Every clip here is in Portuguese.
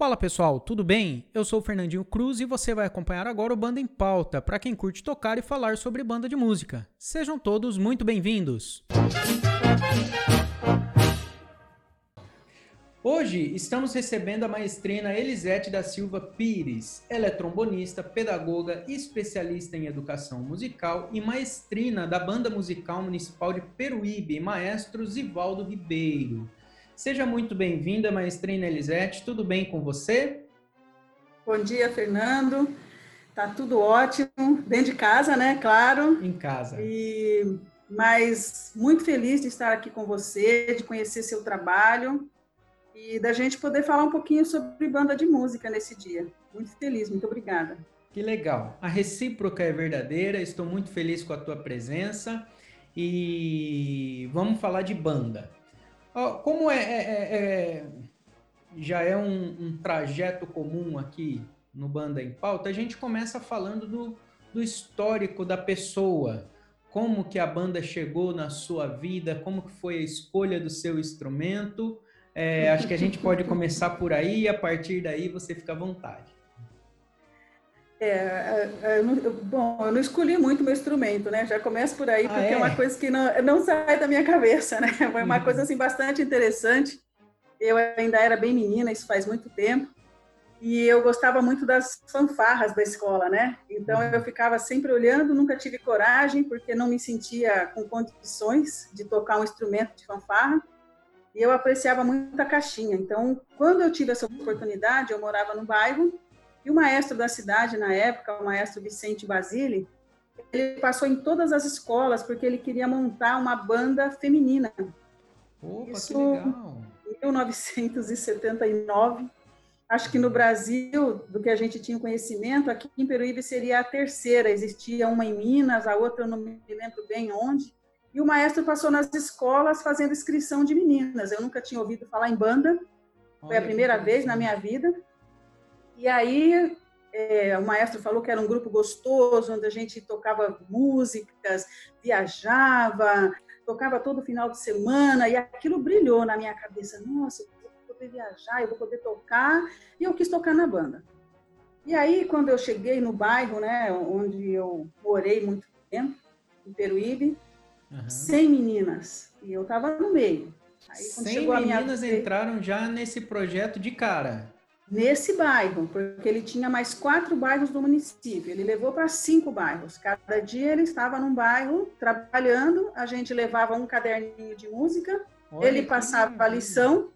Fala pessoal, tudo bem? Eu sou o Fernandinho Cruz e você vai acompanhar agora o Banda em Pauta, para quem curte tocar e falar sobre banda de música. Sejam todos muito bem-vindos! Hoje estamos recebendo a maestrina Elisete da Silva Pires. Ela é trombonista, pedagoga, especialista em educação musical e maestrina da Banda Musical Municipal de Peruíbe, maestro Zivaldo Ribeiro. Seja muito bem-vinda, maestrina Elisete. Tudo bem com você? Bom dia, Fernando. Tá tudo ótimo, dentro de casa, né? Claro. Em casa. E mas muito feliz de estar aqui com você, de conhecer seu trabalho e da gente poder falar um pouquinho sobre banda de música nesse dia. Muito feliz, muito obrigada. Que legal. A recíproca é verdadeira. Estou muito feliz com a tua presença e vamos falar de banda. Como é, é, é, é já é um, um, trajeto comum aqui no Banda em Pauta, a gente começa falando do, do histórico da pessoa, como que a banda chegou na sua vida, como que foi a escolha do seu instrumento. É, acho que a gente pode começar por aí e a partir daí você fica à vontade. É, é, é eu não, bom, eu não escolhi muito meu instrumento, né? Já começo por aí, ah, porque é? é? uma coisa que não, não sai da minha cabeça, né? Foi uma uhum. coisa, assim, bastante interessante. Eu ainda era bem menina, isso faz muito tempo, e eu gostava muito das fanfarras da escola, né? Então, eu ficava sempre olhando, nunca tive coragem, porque não me sentia com condições de tocar um instrumento de fanfarra, e eu apreciava muito a caixinha. Então, quando eu tive essa oportunidade, eu morava no bairro, e o maestro da cidade, na época, o maestro Vicente Basile, ele passou em todas as escolas porque ele queria montar uma banda feminina. Opa, Isso, que legal! Em 1979. Acho que no Brasil, do que a gente tinha conhecimento, aqui em Peruíbe seria a terceira. Existia uma em Minas, a outra eu não me lembro bem onde. E o maestro passou nas escolas fazendo inscrição de meninas. Eu nunca tinha ouvido falar em banda. Foi a primeira vez na minha vida. E aí é, o maestro falou que era um grupo gostoso, onde a gente tocava músicas, viajava, tocava todo final de semana, e aquilo brilhou na minha cabeça. Nossa, eu vou poder viajar, eu vou poder tocar, e eu quis tocar na banda. E aí, quando eu cheguei no bairro, né, onde eu morei muito tempo, em Peruíbe, uhum. 100 meninas, e eu estava no meio. Aí, 100 meninas minha... entraram já nesse projeto de cara nesse bairro, porque ele tinha mais quatro bairros do município. Ele levou para cinco bairros. Cada dia ele estava num bairro trabalhando, a gente levava um caderninho de música, Olha ele passava a lição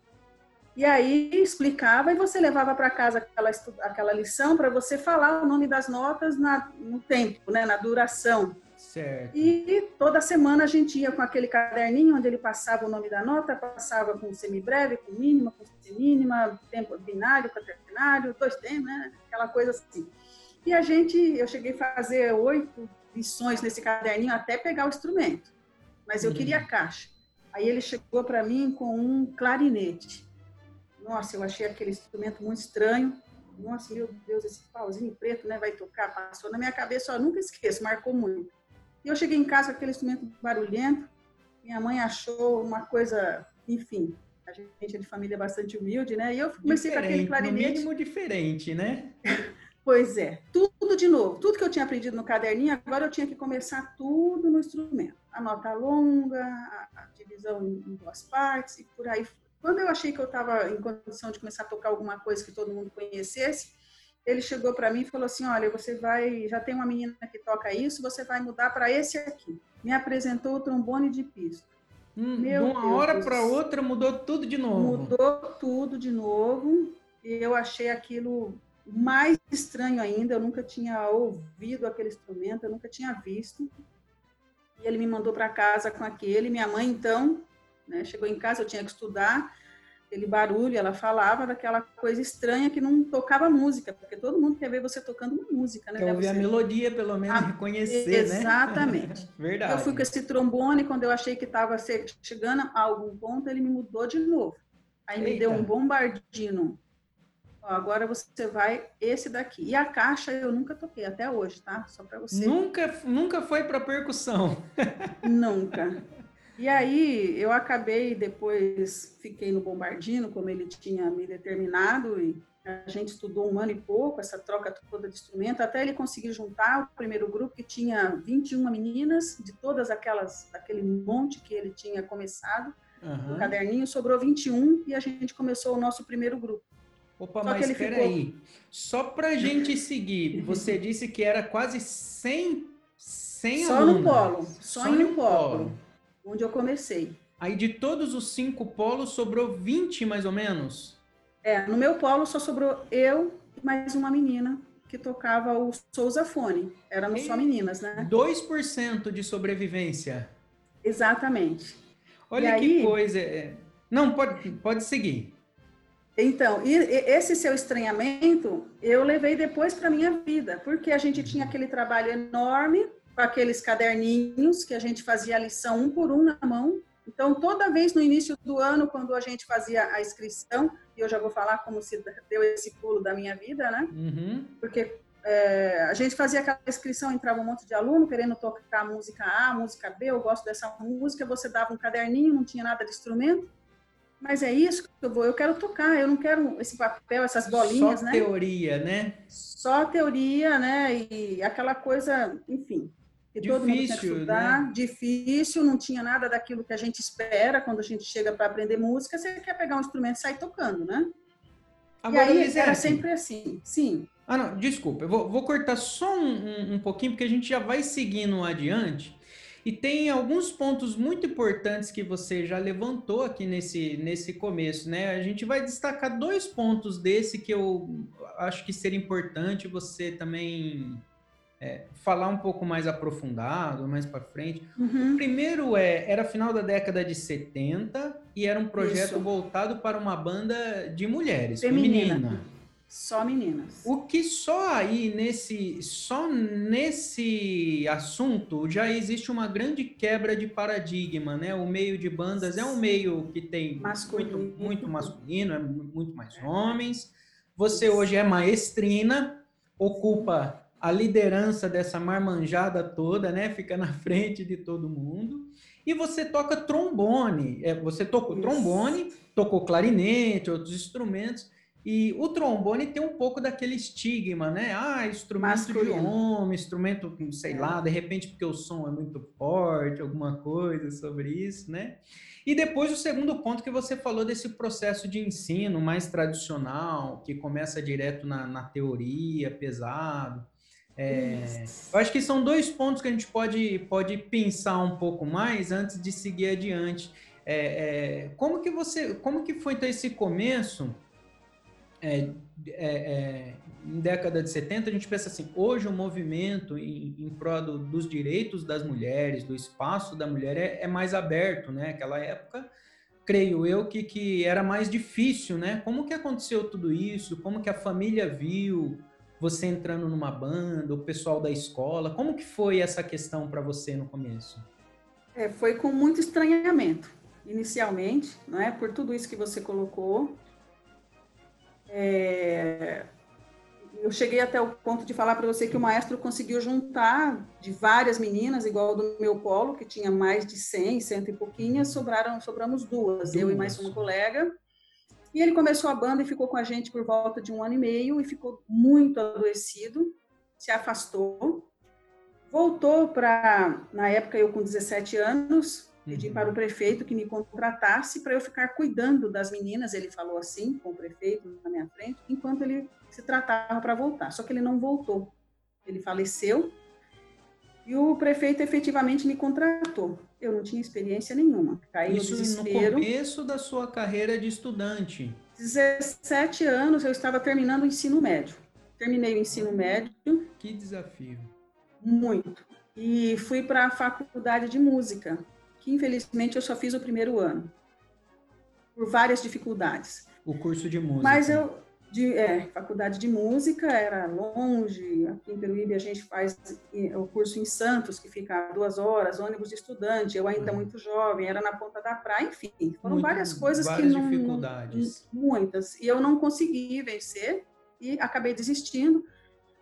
e aí explicava e você levava para casa aquela, aquela lição para você falar o nome das notas na, no tempo, né, na duração. Certo. E toda semana a gente ia com aquele caderninho onde ele passava o nome da nota, passava com semibreve, com mínima, com semínima, tempo binário, quaternário, dois tempos, né? Aquela coisa assim. E a gente, eu cheguei a fazer oito lições nesse caderninho até pegar o instrumento, mas eu uhum. queria a caixa. Aí ele chegou para mim com um clarinete. Nossa, eu achei aquele instrumento muito estranho. Nossa, meu Deus, esse pauzinho preto, né, vai tocar. Passou na minha cabeça, ó, nunca esqueço, marcou muito. E eu cheguei em casa com aquele instrumento barulhento. Minha mãe achou uma coisa, enfim, a gente é de família bastante humilde, né? E eu comecei diferente, com aquele clarinete. No mínimo diferente, né? pois é, tudo de novo. Tudo que eu tinha aprendido no caderninho, agora eu tinha que começar tudo no instrumento. A nota longa, a, divisão em duas partes e por aí. Quando eu achei que eu estava em condição de começar a tocar alguma coisa que todo mundo conhecesse, ele chegou para mim e falou assim: Olha, você vai, já tem uma menina que toca isso, você vai mudar para esse aqui. Me apresentou o trombone de pista. Hum, de uma Deus hora para outra mudou tudo de novo. Mudou tudo de novo. E eu achei aquilo mais estranho ainda. Eu nunca tinha ouvido aquele instrumento, eu nunca tinha visto. E ele me mandou para casa com aquele. Minha mãe, então, né, chegou em casa, eu tinha que estudar aquele barulho, ela falava daquela coisa estranha que não tocava música, porque todo mundo quer ver você tocando uma música, né? Quer ouvir você... a melodia, pelo menos, a... reconhecer, Exatamente. né? Exatamente. Verdade. Eu fui com esse trombone, quando eu achei que estava chegando a algum ponto, ele me mudou de novo. Aí Eita. me deu um bombardino. Ó, agora você vai esse daqui. E a caixa eu nunca toquei até hoje, tá? Só para você. Nunca, nunca foi para percussão. nunca. E aí eu acabei depois fiquei no bombardino, como ele tinha me determinado e a gente estudou um ano e pouco essa troca toda de instrumento até ele conseguir juntar o primeiro grupo que tinha 21 meninas de todas aquelas daquele monte que ele tinha começado uhum. no caderninho sobrou 21 e a gente começou o nosso primeiro grupo. Opa, Só mas espera ficou... aí. Só para gente seguir, você disse que era quase 100 100 Só alunos. no polo, só, só em um polo. polo onde eu comecei. Aí de todos os cinco polos sobrou 20 mais ou menos? É, no meu polo só sobrou eu e mais uma menina que tocava o Souza Fone. Éramos e só meninas, né? 2% de sobrevivência. Exatamente. Olha e que aí... coisa. É, não, pode, pode seguir. Então, e, esse seu estranhamento eu levei depois para minha vida, porque a gente tinha aquele trabalho enorme com aqueles caderninhos que a gente fazia a lição um por um na mão. Então, toda vez no início do ano, quando a gente fazia a inscrição, e eu já vou falar como se deu esse pulo da minha vida, né? Uhum. Porque é, a gente fazia aquela inscrição, entrava um monte de aluno querendo tocar música A, música B, eu gosto dessa música, você dava um caderninho, não tinha nada de instrumento, mas é isso que eu vou, eu quero tocar, eu não quero esse papel, essas bolinhas, Só né? Só teoria, né? Só teoria, né? E aquela coisa, enfim difícil, todo mundo tinha que estudar, né? difícil, não tinha nada daquilo que a gente espera quando a gente chega para aprender música, você quer pegar um instrumento e sair tocando, né? Agora, e aí era sempre assim, sim. Ah, não, desculpa, eu vou, vou cortar só um, um, um pouquinho, porque a gente já vai seguindo adiante. E tem alguns pontos muito importantes que você já levantou aqui nesse, nesse começo, né? A gente vai destacar dois pontos desse que eu acho que seria importante você também é, falar um pouco mais aprofundado, mais para frente. Uhum. O primeiro é, era final da década de 70 e era um projeto Isso. voltado para uma banda de mulheres, feminina. feminina. Só meninas. O que só aí nesse, só nesse assunto já existe uma grande quebra de paradigma, né? O meio de bandas é um meio que tem masculino. muito, muito masculino, é muito mais homens. Você hoje é maestrina, ocupa a liderança dessa marmanjada toda, né? Fica na frente de todo mundo. E você toca trombone. É, você tocou trombone, tocou clarinete, outros instrumentos. E o trombone tem um pouco daquele estigma, né? Ah, instrumento Masculino. de homem, instrumento, sei é. lá, de repente porque o som é muito forte, alguma coisa sobre isso, né? E depois o segundo ponto que você falou desse processo de ensino mais tradicional, que começa direto na, na teoria, pesado. É, eu acho que são dois pontos que a gente pode, pode pensar um pouco mais antes de seguir adiante. É, é, como que você, como que foi então esse começo? É, é, é, em década de 70, a gente pensa assim, hoje o movimento em, em prol do, dos direitos das mulheres, do espaço da mulher é, é, mais aberto, né? Aquela época, creio eu, que, que era mais difícil, né? Como que aconteceu tudo isso? Como que a família viu? Você entrando numa banda, o pessoal da escola? Como que foi essa questão para você no começo? É, foi com muito estranhamento, inicialmente, não é? Por tudo isso que você colocou. É, eu cheguei até o ponto de falar para você que o maestro conseguiu juntar de várias meninas, igual do meu polo, que tinha mais de 100, cento e pouquinhas, sobraram, sobramos duas, duas. eu e mais uma colega. E ele começou a banda e ficou com a gente por volta de um ano e meio e ficou muito adoecido, se afastou. Voltou para, na época eu com 17 anos, pedi uhum. para o prefeito que me contratasse para eu ficar cuidando das meninas, ele falou assim, com o prefeito na minha frente, enquanto ele se tratava para voltar. Só que ele não voltou. Ele faleceu e o prefeito efetivamente me contratou. Eu não tinha experiência nenhuma. Caí Isso no desespero. no começo da sua carreira de estudante. 17 anos eu estava terminando o ensino médio. Terminei o ensino médio. Que desafio. Muito. E fui para a faculdade de música, que infelizmente eu só fiz o primeiro ano. Por várias dificuldades. O curso de música. Mas eu de é, faculdade de música, era longe, aqui em Peruíbe a gente faz o curso em Santos, que fica duas horas, ônibus de estudante, eu ainda uhum. muito jovem, era na ponta da praia, enfim, foram muito, várias coisas várias que não... dificuldades. Muitas, e eu não consegui vencer, e acabei desistindo,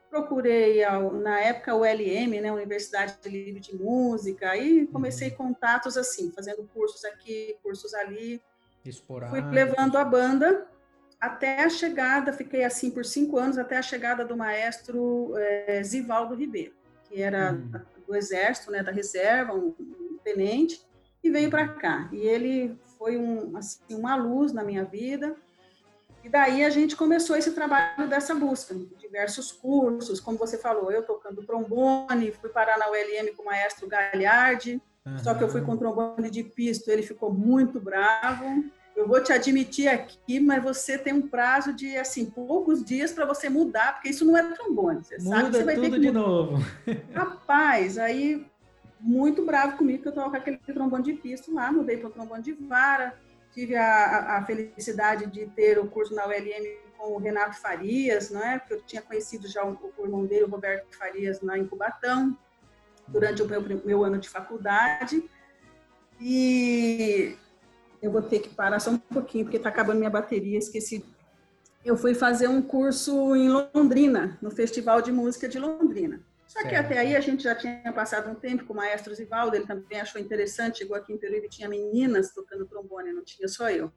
procurei, na época, o LM, né, Universidade de Livre de Música, aí comecei uhum. contatos assim, fazendo cursos aqui, cursos ali. Fui levando a banda até a chegada, fiquei assim por cinco anos, até a chegada do maestro é, Zivaldo Ribeiro, que era uhum. do Exército, né, da Reserva, um, um tenente, e veio para cá. E ele foi um, assim, uma luz na minha vida, e daí a gente começou esse trabalho dessa busca, diversos cursos, como você falou, eu tocando trombone, fui parar na ULM com o maestro Gagliardi, uhum. só que eu fui com trombone de pisto, ele ficou muito bravo. Eu vou te admitir aqui, mas você tem um prazo de assim poucos dias para você mudar, porque isso não é trombone. Você Muda sabe você vai tudo ter que de novo. Rapaz, aí muito bravo comigo que eu toco com aquele trombone de pisto lá, mudei para o trombone de vara tive a, a, felicidade de ter o curso na ULM com o Renato Farias, não é? Porque eu tinha conhecido já o, o irmão dele, o Roberto Farias, na Incubatão, durante o meu, meu ano de faculdade. E eu vou ter que parar só um pouquinho, porque está acabando minha bateria, esqueci. Eu fui fazer um curso em Londrina, no Festival de Música de Londrina. Só que certo. até aí a gente já tinha passado um tempo com o maestro Zivaldo, ele também achou interessante, chegou aqui em Peruíbe, tinha meninas tocando trombone, não tinha só eu.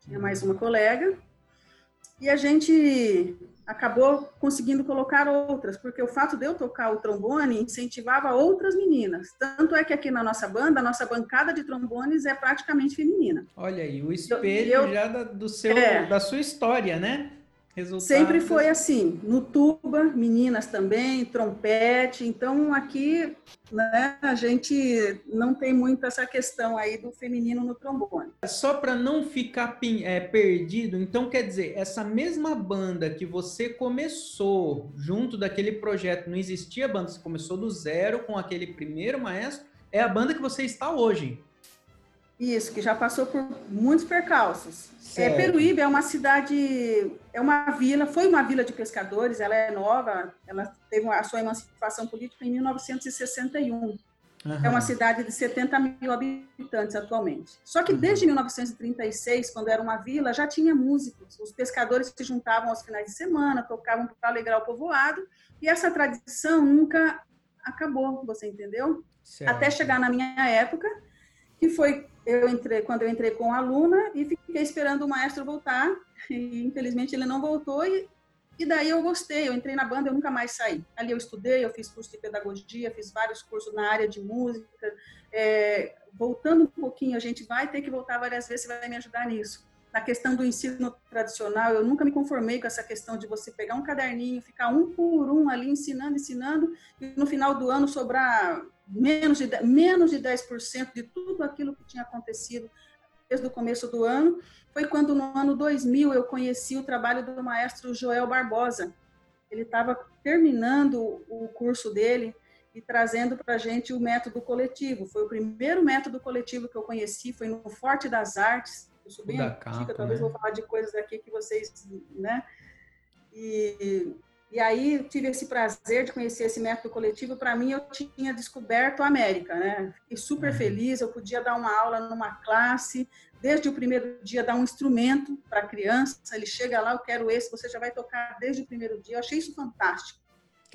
Tinha mais uma colega. E a gente acabou conseguindo colocar outras, porque o fato de eu tocar o trombone incentivava outras meninas. Tanto é que aqui na nossa banda, a nossa bancada de trombones é praticamente feminina. Olha aí, o espelho eu, já da, do seu, é, da sua história, né? Resultados... Sempre foi assim, no tuba, meninas também, trompete. Então aqui, né, a gente não tem muito essa questão aí do feminino no trombone. Só para não ficar é, perdido, então quer dizer, essa mesma banda que você começou junto daquele projeto, não existia banda, você começou do zero com aquele primeiro maestro, é a banda que você está hoje. Isso, que já passou por muitos percalços. É, Peruíbe é uma cidade, é uma vila, foi uma vila de pescadores, ela é nova, ela teve a sua emancipação política em 1961. Uhum. É uma cidade de 70 mil habitantes atualmente. Só que uhum. desde 1936, quando era uma vila, já tinha músicos. Os pescadores se juntavam aos finais de semana, tocavam para alegrar o povoado, e essa tradição nunca acabou, você entendeu? Certo. Até chegar na minha época, que foi eu entrei quando eu entrei com a aluna e fiquei esperando o maestro voltar e infelizmente ele não voltou e, e daí eu gostei eu entrei na banda eu nunca mais saí. Ali eu estudei eu fiz curso de pedagogia fiz vários cursos na área de música. É, voltando um pouquinho a gente vai ter que voltar várias vezes você vai me ajudar nisso. Na questão do ensino tradicional eu nunca me conformei com essa questão de você pegar um caderninho ficar um por um ali ensinando ensinando e no final do ano sobrar menos de, menos de 10% de tudo aquilo que tinha acontecido desde o começo do ano, foi quando no ano 2000 eu conheci o trabalho do maestro Joel Barbosa. Ele estava terminando o curso dele e trazendo para a gente o método coletivo. Foi o primeiro método coletivo que eu conheci, foi no Forte das Artes. Eu sou bem antiga, talvez né? vou falar de coisas aqui que vocês, né? E e aí tive esse prazer de conhecer esse método coletivo. Para mim, eu tinha descoberto a América, né? Fiquei super uhum. feliz. Eu podia dar uma aula numa classe, desde o primeiro dia dar um instrumento para a criança. Ele chega lá, eu quero esse. Você já vai tocar desde o primeiro dia. Eu achei isso fantástico.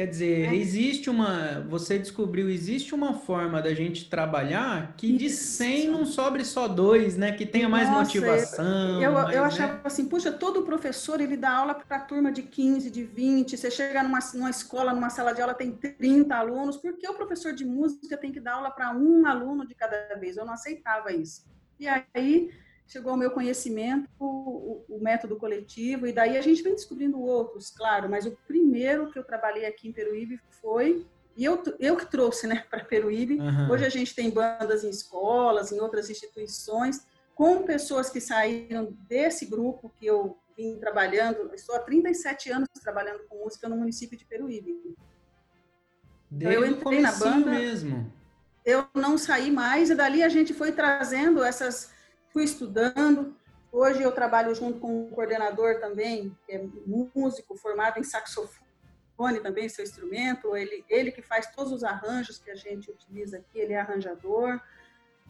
Quer dizer, é. existe uma. Você descobriu, existe uma forma da gente trabalhar que de 100 não sobre só dois, né? Que tenha mais Nossa, motivação. Eu, mais, eu achava né? assim, puxa, todo professor ele dá aula para turma de 15, de 20. Você chega numa, numa escola, numa sala de aula, tem 30 alunos. Por que o professor de música tem que dar aula para um aluno de cada vez? Eu não aceitava isso. E aí chegou ao meu conhecimento o, o, método coletivo, e daí a gente vem descobrindo outros, claro, mas o primeiro que eu trabalhei aqui em Peruíbe foi, e eu, eu que trouxe né, para Peruíbe. Uhum. Hoje a gente tem bandas em escolas, em outras instituições, com pessoas que saíram desse grupo que eu vim trabalhando, estou há 37 anos trabalhando com música no município de Peruíbe. Desde então, eu entrei na banda mesmo. Eu não saí mais, e dali a gente foi trazendo essas fui estudando. Hoje eu trabalho junto com um coordenador também, que é músico, formado em saxofone também, seu instrumento. Ele, ele que faz todos os arranjos que a gente utiliza aqui, ele é arranjador.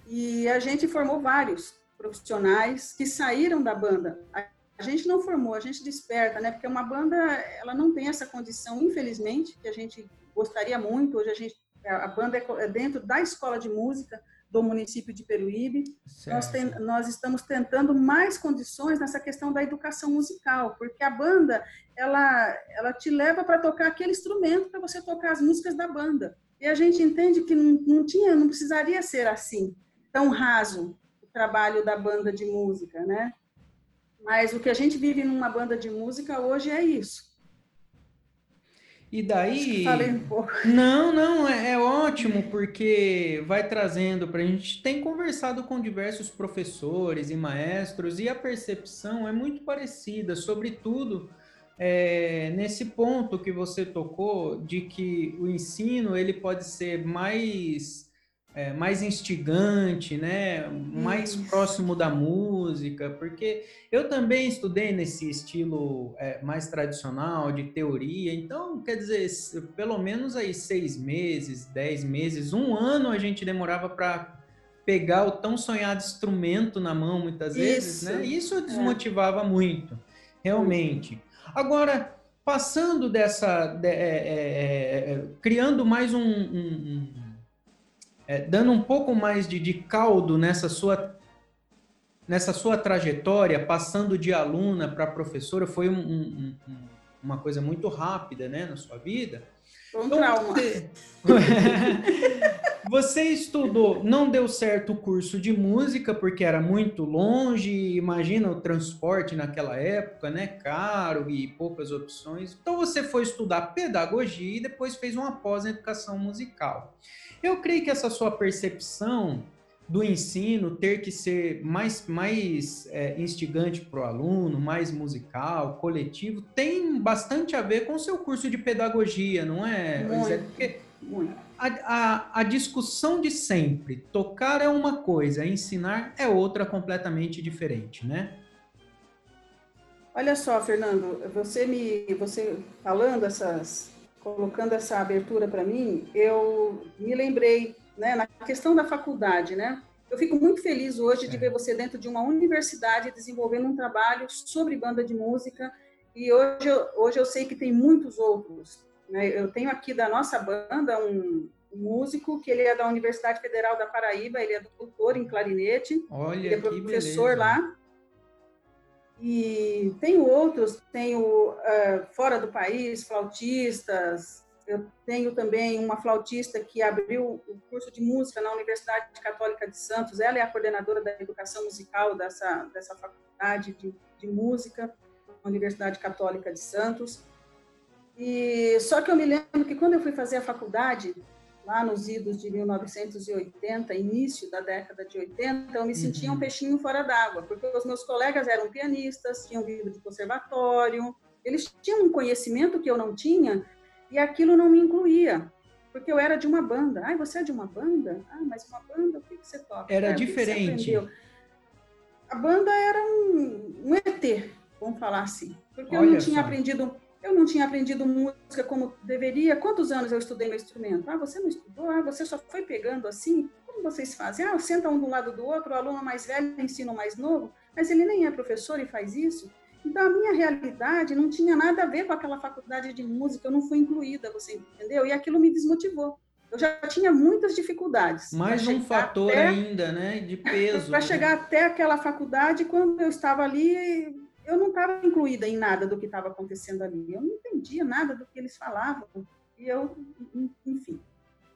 E a gente formou vários profissionais que saíram da banda. A gente não formou, a gente desperta, né? Porque uma banda, ela não tem essa condição, infelizmente, que a gente gostaria muito. Hoje a gente, a banda é, é dentro da escola de música do município de Peruíbe. Nós, tem, nós, estamos tentando mais condições nessa questão da educação musical, porque a banda, ela, ela te leva para tocar aquele instrumento para você tocar as músicas da banda. E a gente entende que não, não tinha, não precisaria ser assim, tão raso o trabalho da banda de música, né? Mas o que a gente vive numa banda de música hoje é isso. E daí. Falei um pouco. Não, não, é, é ótimo, porque vai trazendo para a gente. Tem conversado com diversos professores e maestros, e a percepção é muito parecida, sobretudo é, nesse ponto que você tocou, de que o ensino ele pode ser mais é, mais instigante, né? mais próximo da música, porque eu também estudei nesse estilo é, mais tradicional de teoria, então quer dizer, pelo menos aí seis meses, dez meses, um ano a gente demorava para pegar o tão sonhado instrumento na mão muitas vezes, Isso. né? Isso é. desmotivava é. muito, realmente. Agora, passando dessa, de, é, é, criando mais um, um é, dando um pouco mais de, de caldo nessa sua nessa sua trajetória, passando de aluna para professora, foi um, um, um, uma coisa muito rápida, né, na sua vida. Um então, trauma. Você... você estudou, não deu certo o curso de música porque era muito longe, imagina o transporte naquela época, né, caro e poucas opções. Então você foi estudar pedagogia e depois fez uma pós em educação musical. Eu creio que essa sua percepção do ensino ter que ser mais, mais é, instigante para o aluno, mais musical, coletivo, tem bastante a ver com o seu curso de pedagogia, não é? Muito, Porque muito. A, a, a discussão de sempre, tocar é uma coisa, ensinar é outra completamente diferente, né? Olha só, Fernando, você me, você falando essas, colocando essa abertura para mim, eu me lembrei, né, na questão da faculdade, né? Eu fico muito feliz hoje de ver você dentro de uma universidade desenvolvendo um trabalho sobre banda de música e hoje eu, hoje eu sei que tem muitos outros. Né? Eu tenho aqui da nossa banda um, músico que ele é da Universidade Federal da Paraíba, ele é doutor em clarinete, Olha, ele é professor lá e tenho outros, tenho uh, fora do país, flautistas. Eu tenho também uma flautista que abriu o curso de música na Universidade Católica de Santos. Ela é a coordenadora da educação musical dessa, dessa faculdade de, de música, Universidade Católica de Santos. E só que eu me lembro que quando eu fui fazer a faculdade, lá nos idos de 1980, início da década de 80, eu me sentia um uhum. peixinho fora d'água, porque os meus colegas eram pianistas, tinham vindo de conservatório, eles tinham um conhecimento que eu não tinha e aquilo não me incluía, porque eu era de uma banda. Ah, você é de uma banda? Ah, mas uma banda, o que, você toca? Era é, diferente. A banda era um, um ET, vamos falar assim, porque Olha eu não tinha só. aprendido eu não tinha aprendido música como deveria. Quantos anos eu estudei meu instrumento? Ah, você não estudou? Ah, você só foi pegando assim? Como vocês fazem? Ah, senta um do lado do outro, o aluno mais velho ensina o mais novo, mas ele nem é professor e faz isso. Então, a minha realidade não tinha nada a ver com aquela faculdade de música, eu não fui incluída, você entendeu? E aquilo me desmotivou. Eu já tinha muitas dificuldades. Mais um fator até... ainda, né, de peso. para né? chegar até aquela faculdade, quando eu estava ali, eu não estava incluída em nada do que estava acontecendo ali. Eu não entendia nada do que eles falavam. E eu, enfim,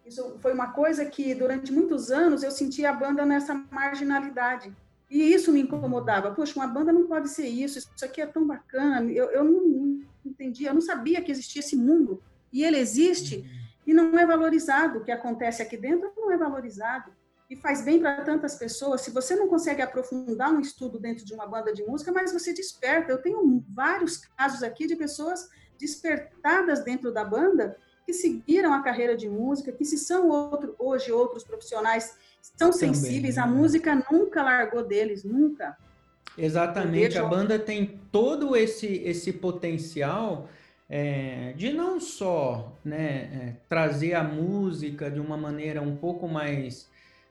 isso foi uma coisa que durante muitos anos eu sentia a banda nessa marginalidade. E isso me incomodava. Poxa, uma banda não pode ser isso, isso aqui é tão bacana. Eu, eu não, não entendia, eu não sabia que existia esse mundo. E ele existe e não é valorizado. O que acontece aqui dentro não é valorizado e faz bem para tantas pessoas. Se você não consegue aprofundar um estudo dentro de uma banda de música, mas você desperta. Eu tenho vários casos aqui de pessoas despertadas dentro da banda que seguiram a carreira de música, que se são outro, hoje outros profissionais são Também, sensíveis, né? a música nunca largou deles, nunca. Exatamente, a banda tem todo esse esse potencial é, de não só né, é, trazer a música de uma maneira um pouco mais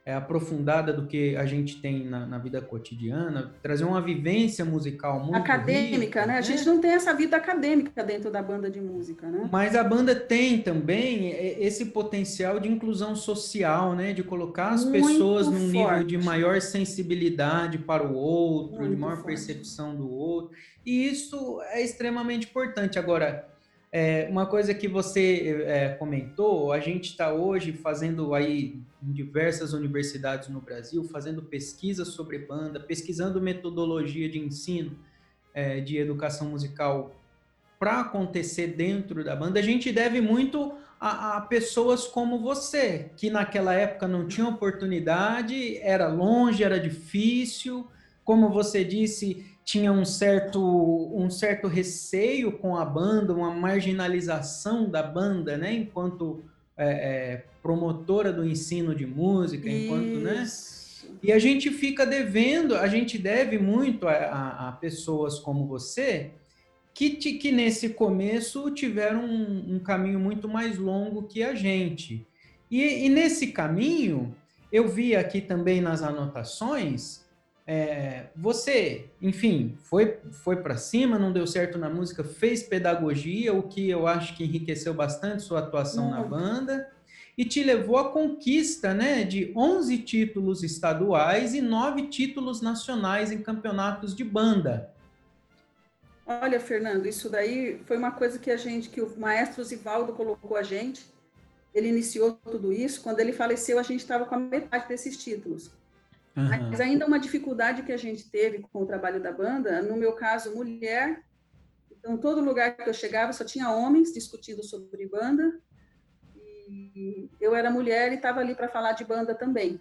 é, aprofundada do que a gente tem na, na, vida cotidiana, trazer uma vivência musical muito acadêmica, rica, né? A gente não tem essa vida acadêmica dentro da banda de música, né? Mas a banda tem também esse potencial de inclusão social, né? De colocar as muito pessoas num forte. nível de maior sensibilidade para o outro, muito de maior forte. percepção do outro. E isso é extremamente importante. Agora, é, uma coisa que você é, comentou, a gente está hoje fazendo aí em diversas universidades no Brasil, fazendo pesquisas sobre banda, pesquisando metodologia de ensino é, de educação musical para acontecer dentro da banda. A gente deve muito a, a, pessoas como você, que naquela época não tinha oportunidade, era longe, era difícil, como você disse, tinha um certo, um certo receio com a banda, uma marginalização da banda, né? Enquanto é, é, promotora do ensino de música, Isso. enquanto, né? E a gente fica devendo, a gente deve muito a, a, a pessoas como você, que, que nesse começo tiveram um, um, caminho muito mais longo que a gente. E, e nesse caminho, eu vi aqui também nas anotações é, você, enfim, foi, foi para cima, não deu certo na música, fez pedagogia, o que eu acho que enriqueceu bastante sua atuação na banda, e te levou à conquista né, de 11 títulos estaduais e 9 títulos nacionais em campeonatos de banda. Olha, Fernando, isso daí foi uma coisa que a gente, que o maestro Zivaldo colocou a gente. Ele iniciou tudo isso. Quando ele faleceu, a gente estava com a metade desses títulos. Uhum. Mas ainda uma dificuldade que a gente teve com o trabalho da banda, no meu caso, mulher. Então, todo lugar que eu chegava só tinha homens discutindo sobre banda. E eu era mulher e estava ali para falar de banda também.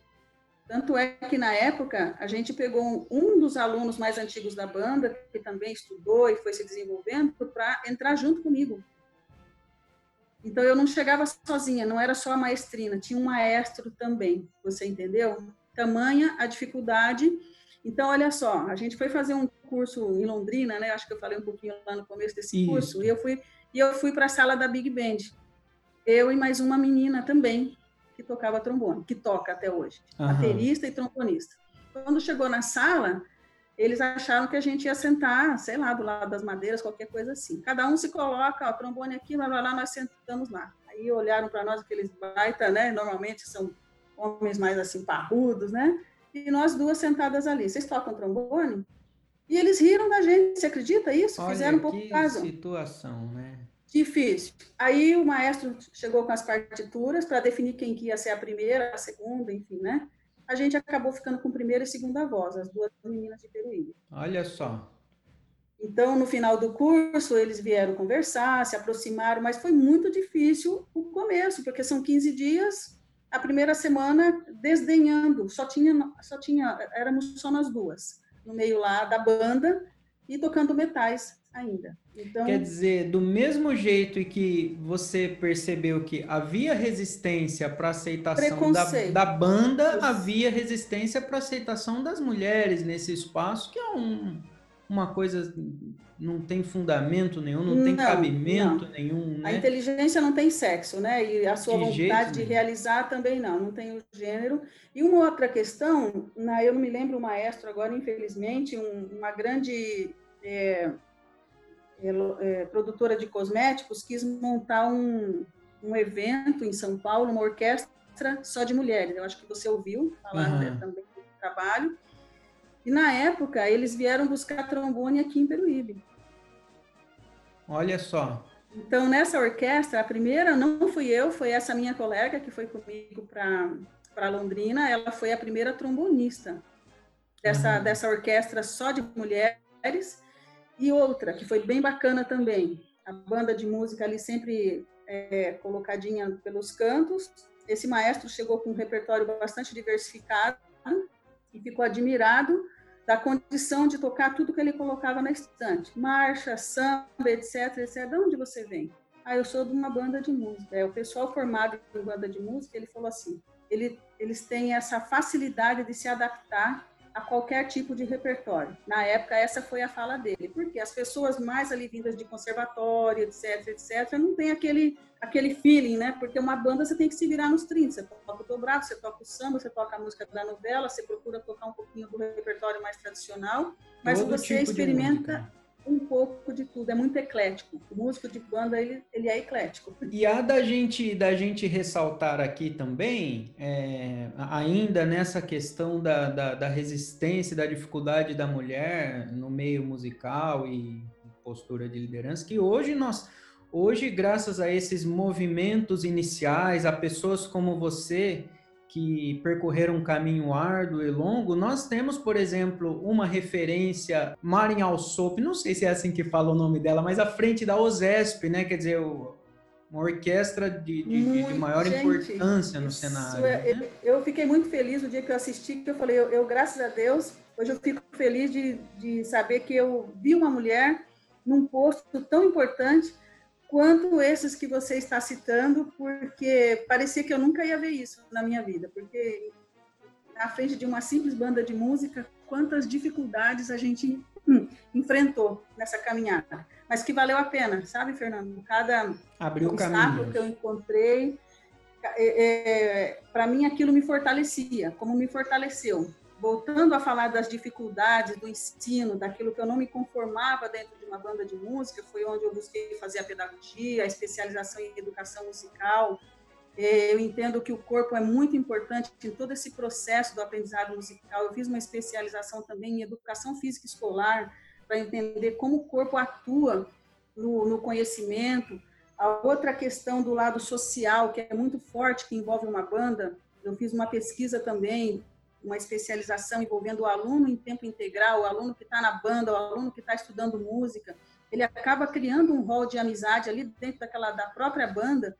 Tanto é que, na época, a gente pegou um dos alunos mais antigos da banda, que também estudou e foi se desenvolvendo, para entrar junto comigo. Então, eu não chegava sozinha, não era só a maestrina, tinha um maestro também, você entendeu? Tamanha a dificuldade. Então, olha só, a gente foi fazer um curso em Londrina, né? Acho que eu falei um pouquinho lá no começo desse Isso. curso, e eu fui e eu fui para a sala da Big Band. Eu e mais uma menina também que tocava trombone, que toca até hoje, uhum. baterista e trombonista. Quando chegou na sala, eles acharam que a gente ia sentar, sei lá, do lado das madeiras, qualquer coisa assim. Cada um se coloca, ó, trombone aqui, vai lá, nós sentamos lá. Aí olharam para nós aqueles baita, né? Normalmente são homens mais assim parrudos, né? E nós duas sentadas ali. Vocês tocam trombone? E eles riram da gente, você acredita isso? Olha, Fizeram um pouco que caso. situação, né? Difícil. Aí o maestro chegou com as partituras para definir quem que ia ser a primeira, a segunda, enfim, né? A gente acabou ficando com primeira e segunda voz, as duas meninas de Peruíbe. Olha só. Então, no final do curso, eles vieram conversar, se aproximaram, mas foi muito difícil o começo, porque são 15 dias a primeira semana desdenhando, só tinha, só tinha, éramos só nós duas, no meio lá da banda e tocando metais ainda. Então, Quer dizer, do mesmo jeito que você percebeu que havia resistência para aceitação da, da, banda, havia resistência para aceitação das mulheres nesse espaço, que é um, uma coisa não tem fundamento nenhum, não, não tem cabimento não. nenhum. Né? A inteligência não tem sexo, né? E a sua de vontade de realizar também não, não tem o gênero. E uma outra questão, na, eu não me lembro o maestro agora, infelizmente, um, uma grande é, é, é, produtora de cosméticos quis montar um, um evento em São Paulo, uma orquestra só de mulheres. Eu acho que você ouviu falar uhum. também do trabalho. E na época, eles vieram buscar trombone aqui em Peruíbe. Olha só. Então, nessa orquestra, a primeira não fui eu, foi essa minha colega que foi comigo para Londrina. Ela foi a primeira trombonista dessa, uhum. dessa orquestra só de mulheres. E outra, que foi bem bacana também. A banda de música ali sempre é, colocadinha pelos cantos. Esse maestro chegou com um repertório bastante diversificado e ficou admirado da condição de tocar tudo que ele colocava na estante. Marcha, samba, etc, etc. De onde você vem? Ah, eu sou de uma banda de música. É, o pessoal formado em banda de música, ele falou assim, ele, eles têm essa facilidade de se adaptar a qualquer tipo de repertório. Na época, essa foi a fala dele, porque as pessoas mais ali vindas de conservatório, etc, etc, não tem aquele, aquele feeling, né? Porque uma banda você tem que se virar nos 30, você toca o dobrado, você toca o samba, você toca a música da novela, você procura tocar um pouquinho do repertório mais tradicional, mas Todo você tipo experimenta um pouco de tudo, é muito eclético. O músico de banda, ele, ele é eclético. E há da gente, da gente ressaltar aqui também, é, ainda nessa questão da, da, da resistência, da dificuldade da mulher no meio musical e postura de liderança, que hoje nós, hoje, graças a esses movimentos iniciais, a pessoas como você, que percorreram um caminho árduo e longo, nós temos, por exemplo, uma referência, Marin Alsop, não sei se é assim que fala o nome dela, mas à frente da OSESP, né? Quer dizer, uma orquestra de, de, de maior gente, importância no cenário. É, né? eu, eu, fiquei muito feliz no dia que eu assisti, que eu falei, eu, eu graças a Deus, hoje eu fico feliz de, de saber que eu vi uma mulher num posto tão importante quanto esses que você está citando, porque parecia que eu nunca ia ver isso na minha vida, porque na frente de uma simples banda de música, quantas dificuldades a gente hum, enfrentou nessa caminhada, mas que valeu a pena, sabe, Fernando? Cada Abriu obstáculo que eu encontrei, é, é, para mim aquilo me fortalecia, como me fortaleceu voltando a falar das dificuldades do ensino, daquilo que eu não me conformava dentro de uma banda de música, foi onde eu busquei fazer a pedagogia, a especialização em educação musical. É, eu entendo que o corpo é muito importante em todo esse processo do aprendizado musical. Eu fiz uma especialização também em educação física escolar, para entender como o corpo atua no, no conhecimento. A outra questão do lado social, que é muito forte, que envolve uma banda, eu fiz uma pesquisa também uma especialização envolvendo o aluno em tempo integral, o aluno que está na banda, o aluno que está estudando música, ele acaba criando um rol de amizade ali dentro daquela da própria banda.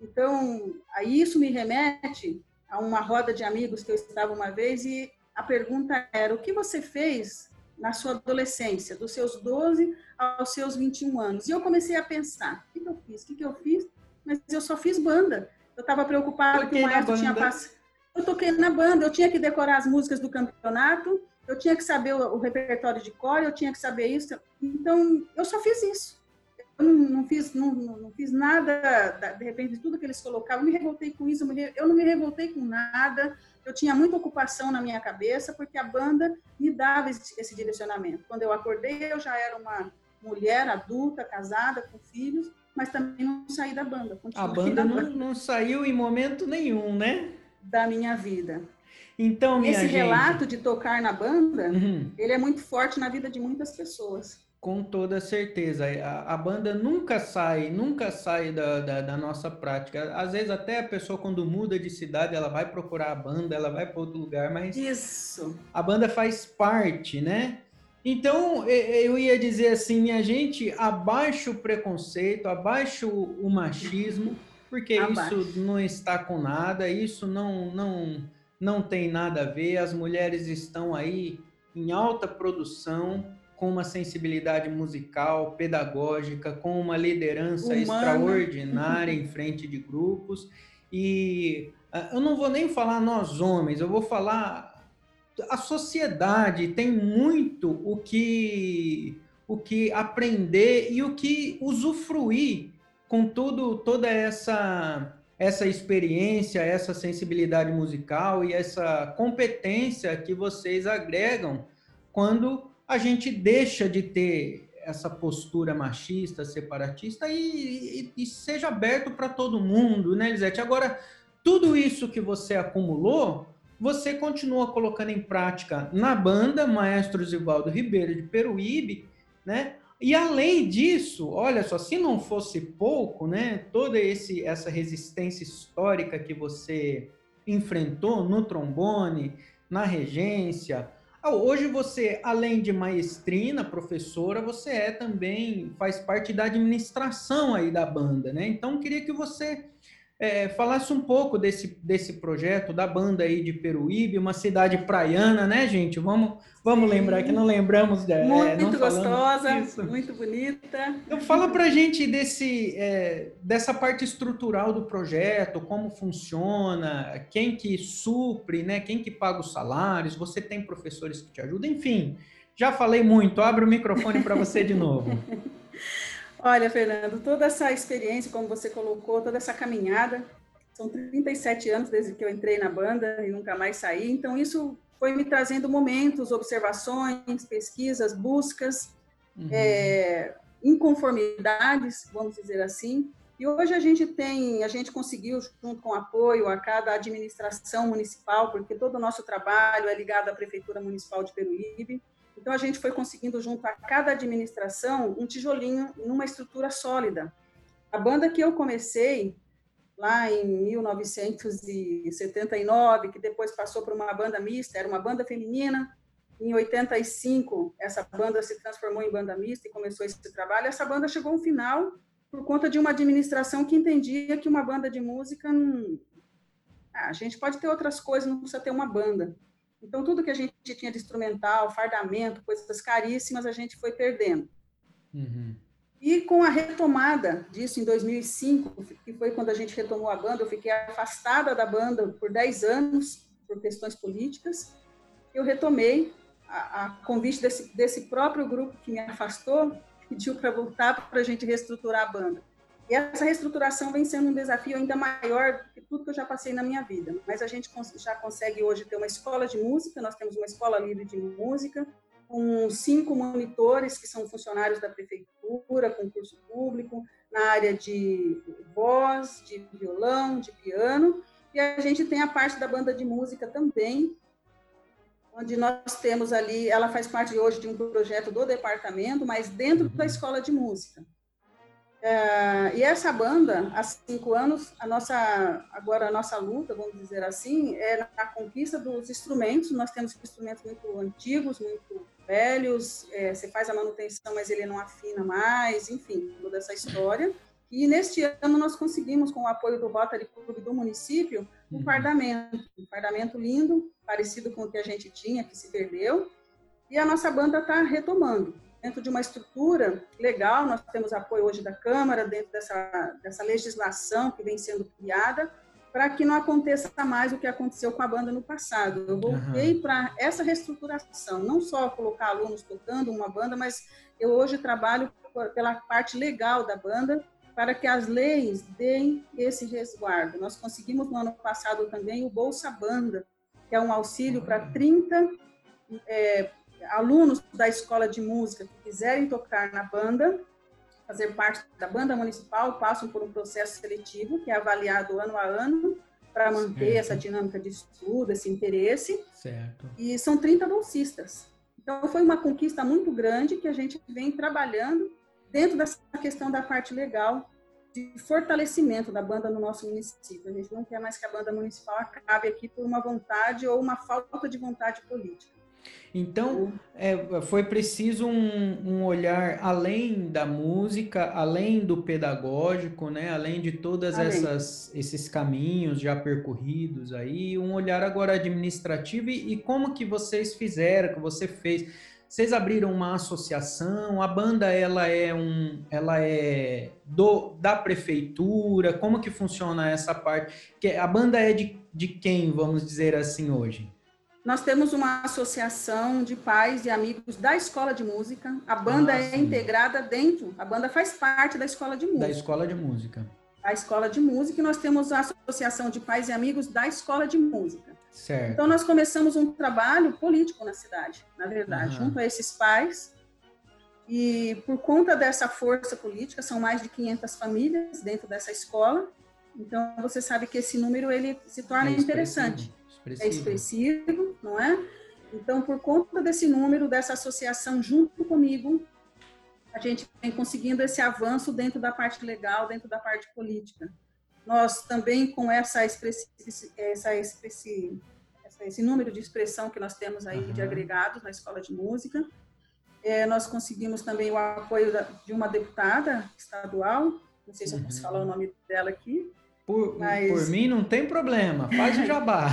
Então, aí isso me remete a uma roda de amigos que eu estava uma vez e a pergunta era: o que você fez na sua adolescência, dos seus 12 aos seus 21 anos? E eu comecei a pensar: o que, eu fiz? O que, eu fiz? Mas eu só fiz banda. Eu estava preocupada que o maestro tinha passado eu toquei na banda, eu tinha que decorar as músicas do campeonato, eu tinha que saber o, o repertório de cor, eu tinha que saber isso. Então, eu só fiz isso. Eu não, não fiz, não, não, fiz nada, de repente, de tudo que eles colocavam. Eu me revoltei com isso, eu não me revoltei com nada. Eu tinha muita ocupação na minha cabeça, porque a banda me dava esse, esse direcionamento. Quando eu acordei, eu já era uma mulher adulta, casada, com filhos, mas também não saí da banda. A banda não, banda não saiu em momento nenhum, né? Da minha vida. Então, minha Esse gente... relato de tocar na banda, uhum. ele é muito forte na vida de muitas pessoas. Com toda certeza. A, a banda nunca sai, nunca sai da, da, da, nossa prática. Às vezes até a pessoa quando muda de cidade, ela vai procurar a banda, ela vai para outro lugar, mas Isso. a banda faz parte, né? Então, eu ia dizer assim, minha gente, abaixo o preconceito, abaixo o machismo, porque Abaixo. isso não está com nada, isso não, não, não tem nada a ver. As mulheres estão aí em alta produção, com uma sensibilidade musical, pedagógica, com uma liderança Humana. extraordinária em frente de grupos. E uh, eu não vou nem falar nós homens, eu vou falar a sociedade tem muito o que o que aprender e o que usufruir com tudo, toda essa essa experiência, essa sensibilidade musical e essa competência que vocês agregam quando a gente deixa de ter essa postura machista, separatista e, e, e seja aberto para todo mundo, né, Elisete? Agora, tudo isso que você acumulou, você continua colocando em prática na banda Maestro Zivaldo Ribeiro de Peruíbe, né? E além disso, olha só, se não fosse pouco, né, toda esse, essa resistência histórica que você enfrentou no trombone, na regência, hoje você, além de maestrina, professora, você é também, faz parte da administração aí da banda, né? Então, queria que você é, falasse um pouco desse, desse projeto da banda aí de Peruíbe, uma cidade praiana, né, gente? Vamos, vamos lembrar que não lembramos. É, muito gostosa, isso. muito bonita. Então, fala pra gente desse, é, dessa parte estrutural do projeto, como funciona, quem que supre, né? Quem que paga os salários, você tem professores que te ajudam, enfim. Já falei muito, abre o microfone para você de novo. Olha, Fernando, toda essa experiência, como você colocou, toda essa caminhada, são 37 anos desde que eu entrei na banda e nunca mais saí, então isso foi me trazendo momentos, observações, pesquisas, buscas, uhum. é, inconformidades, vamos dizer assim. E hoje a gente tem, a gente conseguiu, junto com apoio a cada administração municipal, porque todo o nosso trabalho é ligado à Prefeitura Municipal de Peruíbe, então, a gente foi conseguindo, junto a cada administração, um tijolinho numa estrutura sólida. A banda que eu comecei, lá em 1979, que depois passou por uma banda mista, era uma banda feminina. Em 85, essa banda se transformou em banda mista e começou esse trabalho. Essa banda chegou ao final por conta de uma administração que entendia que uma banda de música. Ah, a gente pode ter outras coisas, não precisa ter uma banda. Então, tudo que a gente tinha de instrumental, fardamento, coisas caríssimas, a gente foi perdendo. Uhum. E com a retomada disso em 2005, que foi quando a gente retomou a banda, eu fiquei afastada da banda por 10 anos, por questões políticas. Eu retomei a, a convite desse, desse próprio grupo que me afastou, pediu para voltar para a gente reestruturar a banda. E essa reestruturação vem sendo um desafio ainda maior do que tudo que eu já passei na minha vida. Mas a gente já consegue hoje ter uma escola de música, nós temos uma escola livre de música, com cinco monitores que são funcionários da prefeitura, concurso público, na área de voz, de violão, de piano. E a gente tem a parte da banda de música também, onde nós temos ali, ela faz parte hoje de um projeto do departamento, mas dentro da escola de música. É, e essa banda, há cinco anos, a nossa, agora a nossa luta, vamos dizer assim, é na conquista dos instrumentos. Nós temos instrumentos muito antigos, muito velhos, é, você faz a manutenção, mas ele não afina mais, enfim, toda essa história. E neste ano nós conseguimos, com o apoio do Rotary Club do município, um uhum. fardamento, um fardamento lindo, parecido com o que a gente tinha, que se perdeu, e a nossa banda está retomando dentro de uma estrutura legal, nós temos apoio hoje da Câmara, dentro dessa, dessa legislação que vem sendo criada, para que não aconteça mais o que aconteceu com a banda no passado. Eu voltei uhum. para essa reestruturação, não só colocar alunos tocando uma banda, mas eu hoje trabalho pela parte legal da banda, para que as leis deem esse resguardo. Nós conseguimos no ano passado também o Bolsa Banda, que é um auxílio para 30 é, alunos da escola de música que quiserem tocar na banda, fazer parte da banda municipal, passam por um processo seletivo que é avaliado ano a ano para manter certo. essa dinâmica de estudo, esse interesse. Certo. E são 30 bolsistas. Então foi uma conquista muito grande que a gente vem trabalhando dentro dessa questão da parte legal de fortalecimento da banda no nosso município. A gente não quer mais que a banda municipal acabe aqui por uma vontade ou uma falta de vontade política. Então, é, foi preciso um, um, olhar além da música, além do pedagógico, né? além de todos esses caminhos já percorridos aí, um olhar agora administrativo e, e, como que vocês fizeram, que você fez. Vocês abriram uma associação, a banda ela é um, ela é do, da prefeitura, como que funciona essa parte? Que a banda é de, de quem, vamos dizer assim, hoje? Nós temos uma associação de pais e amigos da escola de música. A banda ah, é integrada dentro, a banda faz parte da escola de música. Da escola de música. A escola de música e nós temos a associação de pais e amigos da escola de música. Certo. Então nós começamos um trabalho político na cidade, na verdade, uhum. junto a esses pais. E por conta dessa força política, são mais de 500 famílias dentro dessa escola. Então você sabe que esse número ele se torna é interessante expressivo. é expressivo, não é? Então, por conta desse número, dessa associação junto comigo, a gente vem conseguindo esse avanço dentro da parte legal, dentro da parte política. Nós também, com essa expressi essa expressi esse número de expressão que nós temos aí uhum. de agregados na escola de música, é, nós conseguimos também o apoio da, de uma deputada estadual, não sei se eu posso uhum. falar o nome dela aqui, Por, Mas... por mim não tem problema, faz o jabá.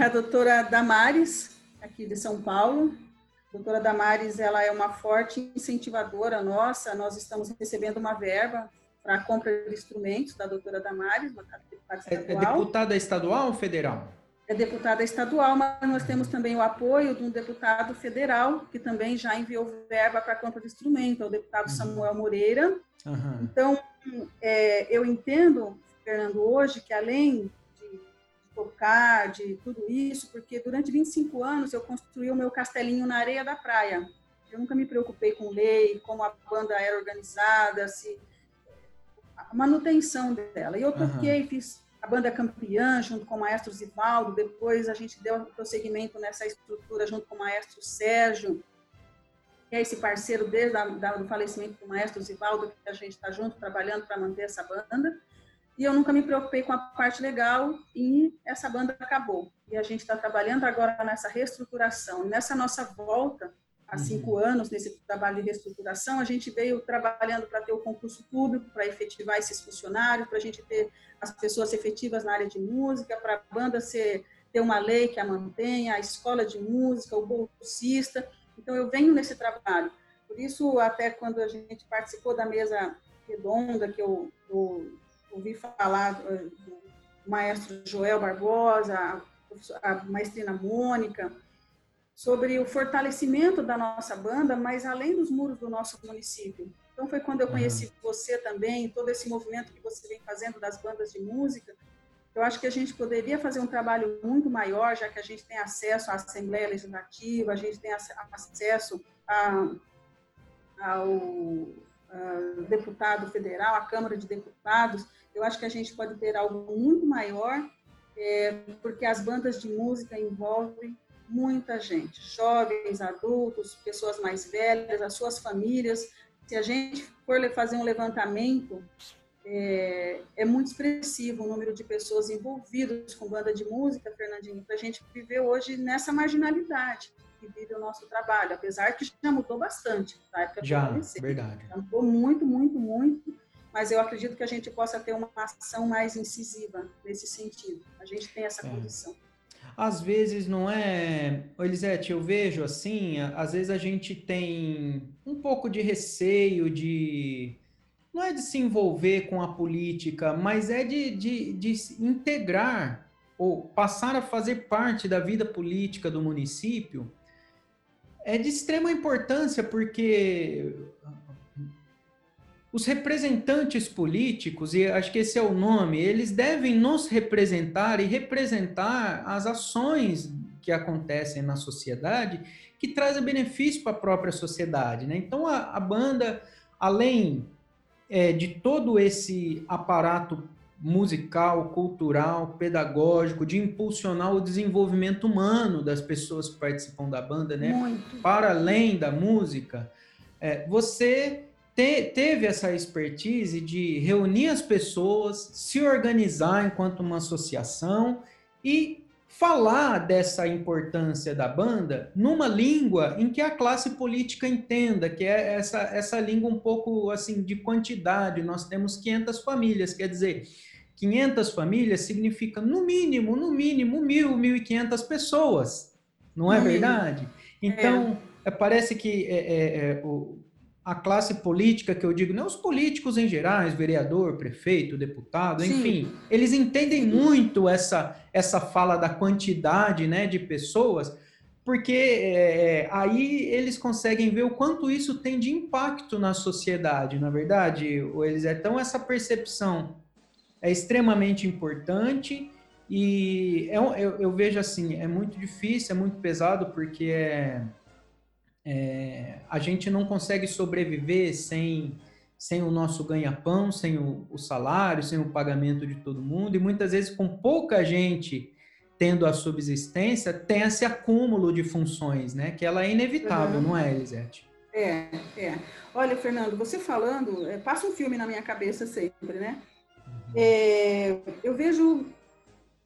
a doutora Damares, aqui de São Paulo. A doutora Damares, ela é uma forte incentivadora nossa, nós estamos recebendo uma verba para a compra de instrumentos da doutora Damares, uma deputada estadual. É, é deputada estadual ou federal? É deputada estadual, mas nós temos também o apoio de um deputado federal, que também já enviou verba para a compra de instrumento, é o deputado uhum. Samuel Moreira. Uhum. Então, é, eu entendo Fernando, hoje, que além de tocar, de tudo isso, porque durante 25 anos eu construí o meu castelinho na areia da praia. Eu nunca me preocupei com lei, como a banda era organizada, se a manutenção dela. E eu toquei, uhum. fiz a banda campeã junto com o maestro Zivaldo, depois a gente deu prosseguimento nessa estrutura junto com o maestro Sérgio, que é esse parceiro desde o falecimento do maestro Zivaldo, que a gente está junto trabalhando para manter essa banda. E eu nunca me preocupei com a parte legal e essa banda acabou. E a gente está trabalhando agora nessa reestruturação. Nessa nossa volta, há uhum. cinco anos, nesse trabalho de reestruturação, a gente veio trabalhando para ter o concurso público, para efetivar esses funcionários, para a gente ter as pessoas efetivas na área de música, para a banda ser, ter uma lei que a mantenha, a escola de música, o bolsista. Então, eu venho nesse trabalho. Por isso, até quando a gente participou da mesa redonda que eu, eu ouvi falar eh, do maestro Joel Barbosa, a maestrina Mônica, sobre o fortalecimento da nossa banda, mas além dos muros do nosso município. Então foi quando eu conheci uhum. você também, todo esse movimento que você vem fazendo das bandas de música. Eu acho que a gente poderia fazer um trabalho muito maior, já que a gente tem acesso à Assembleia Legislativa, a gente tem acesso a, ao a deputado federal, à Câmara de Deputados, eu acho que a gente pode ter algo muito maior, é, porque as bandas de música envolvem muita gente, jovens, adultos, pessoas mais velhas, as suas famílias. Se a gente for fazer um levantamento, é, é muito expressivo o número de pessoas envolvidas com banda de música, Fernandinho, para a gente viver hoje nessa marginalidade que vive o nosso trabalho, apesar que já mudou bastante da época Já, verdade. Já mudou muito, muito, muito mas eu acredito que a gente possa ter uma ação mais incisiva nesse sentido. A gente tem essa é. condição. Às vezes não é, Elisete, eu vejo assim, às vezes a gente tem um pouco de receio de não é de se envolver com a política, mas é de, de, de integrar ou passar a fazer parte da vida política do município. É de extrema importância porque os representantes políticos, e acho que esse é o nome, eles devem nos representar e representar as ações que acontecem na sociedade que trazem benefício para a própria sociedade. Né? Então, a, a banda, além é, de todo esse aparato musical, cultural, pedagógico, de impulsionar o desenvolvimento humano das pessoas que participam da banda, né? Muito. Para além da música, é, você te, teve essa expertise de reunir as pessoas, se organizar enquanto uma associação e falar dessa importância da banda numa língua em que a classe política entenda, que é essa, essa língua um pouco assim de quantidade. Nós temos 500 famílias, quer dizer, 500 famílias significa no mínimo, no mínimo, mil, mil e quinhentas pessoas, não é verdade? Então, é. parece que é, é, é o, a classe política que eu digo, não os políticos em geral, vereador, prefeito, deputado, Sim. enfim, eles entendem muito essa, essa fala da quantidade né, de pessoas, porque é, aí eles conseguem ver o quanto isso tem de impacto na sociedade, na é verdade, eles então essa percepção é extremamente importante e é, eu, eu vejo assim, é muito difícil, é muito pesado, porque é é, a gente não consegue sobreviver sem, sem o nosso ganha-pão, sem o, o, salário, sem o pagamento de todo mundo, e muitas vezes com pouca gente tendo a subsistência, tem esse acúmulo de funções, né? Que ela é inevitável, uhum. não é, Elisete? É, é. Olha, Fernando, você falando, é, passa um filme na minha cabeça sempre, né? Uhum. É, eu vejo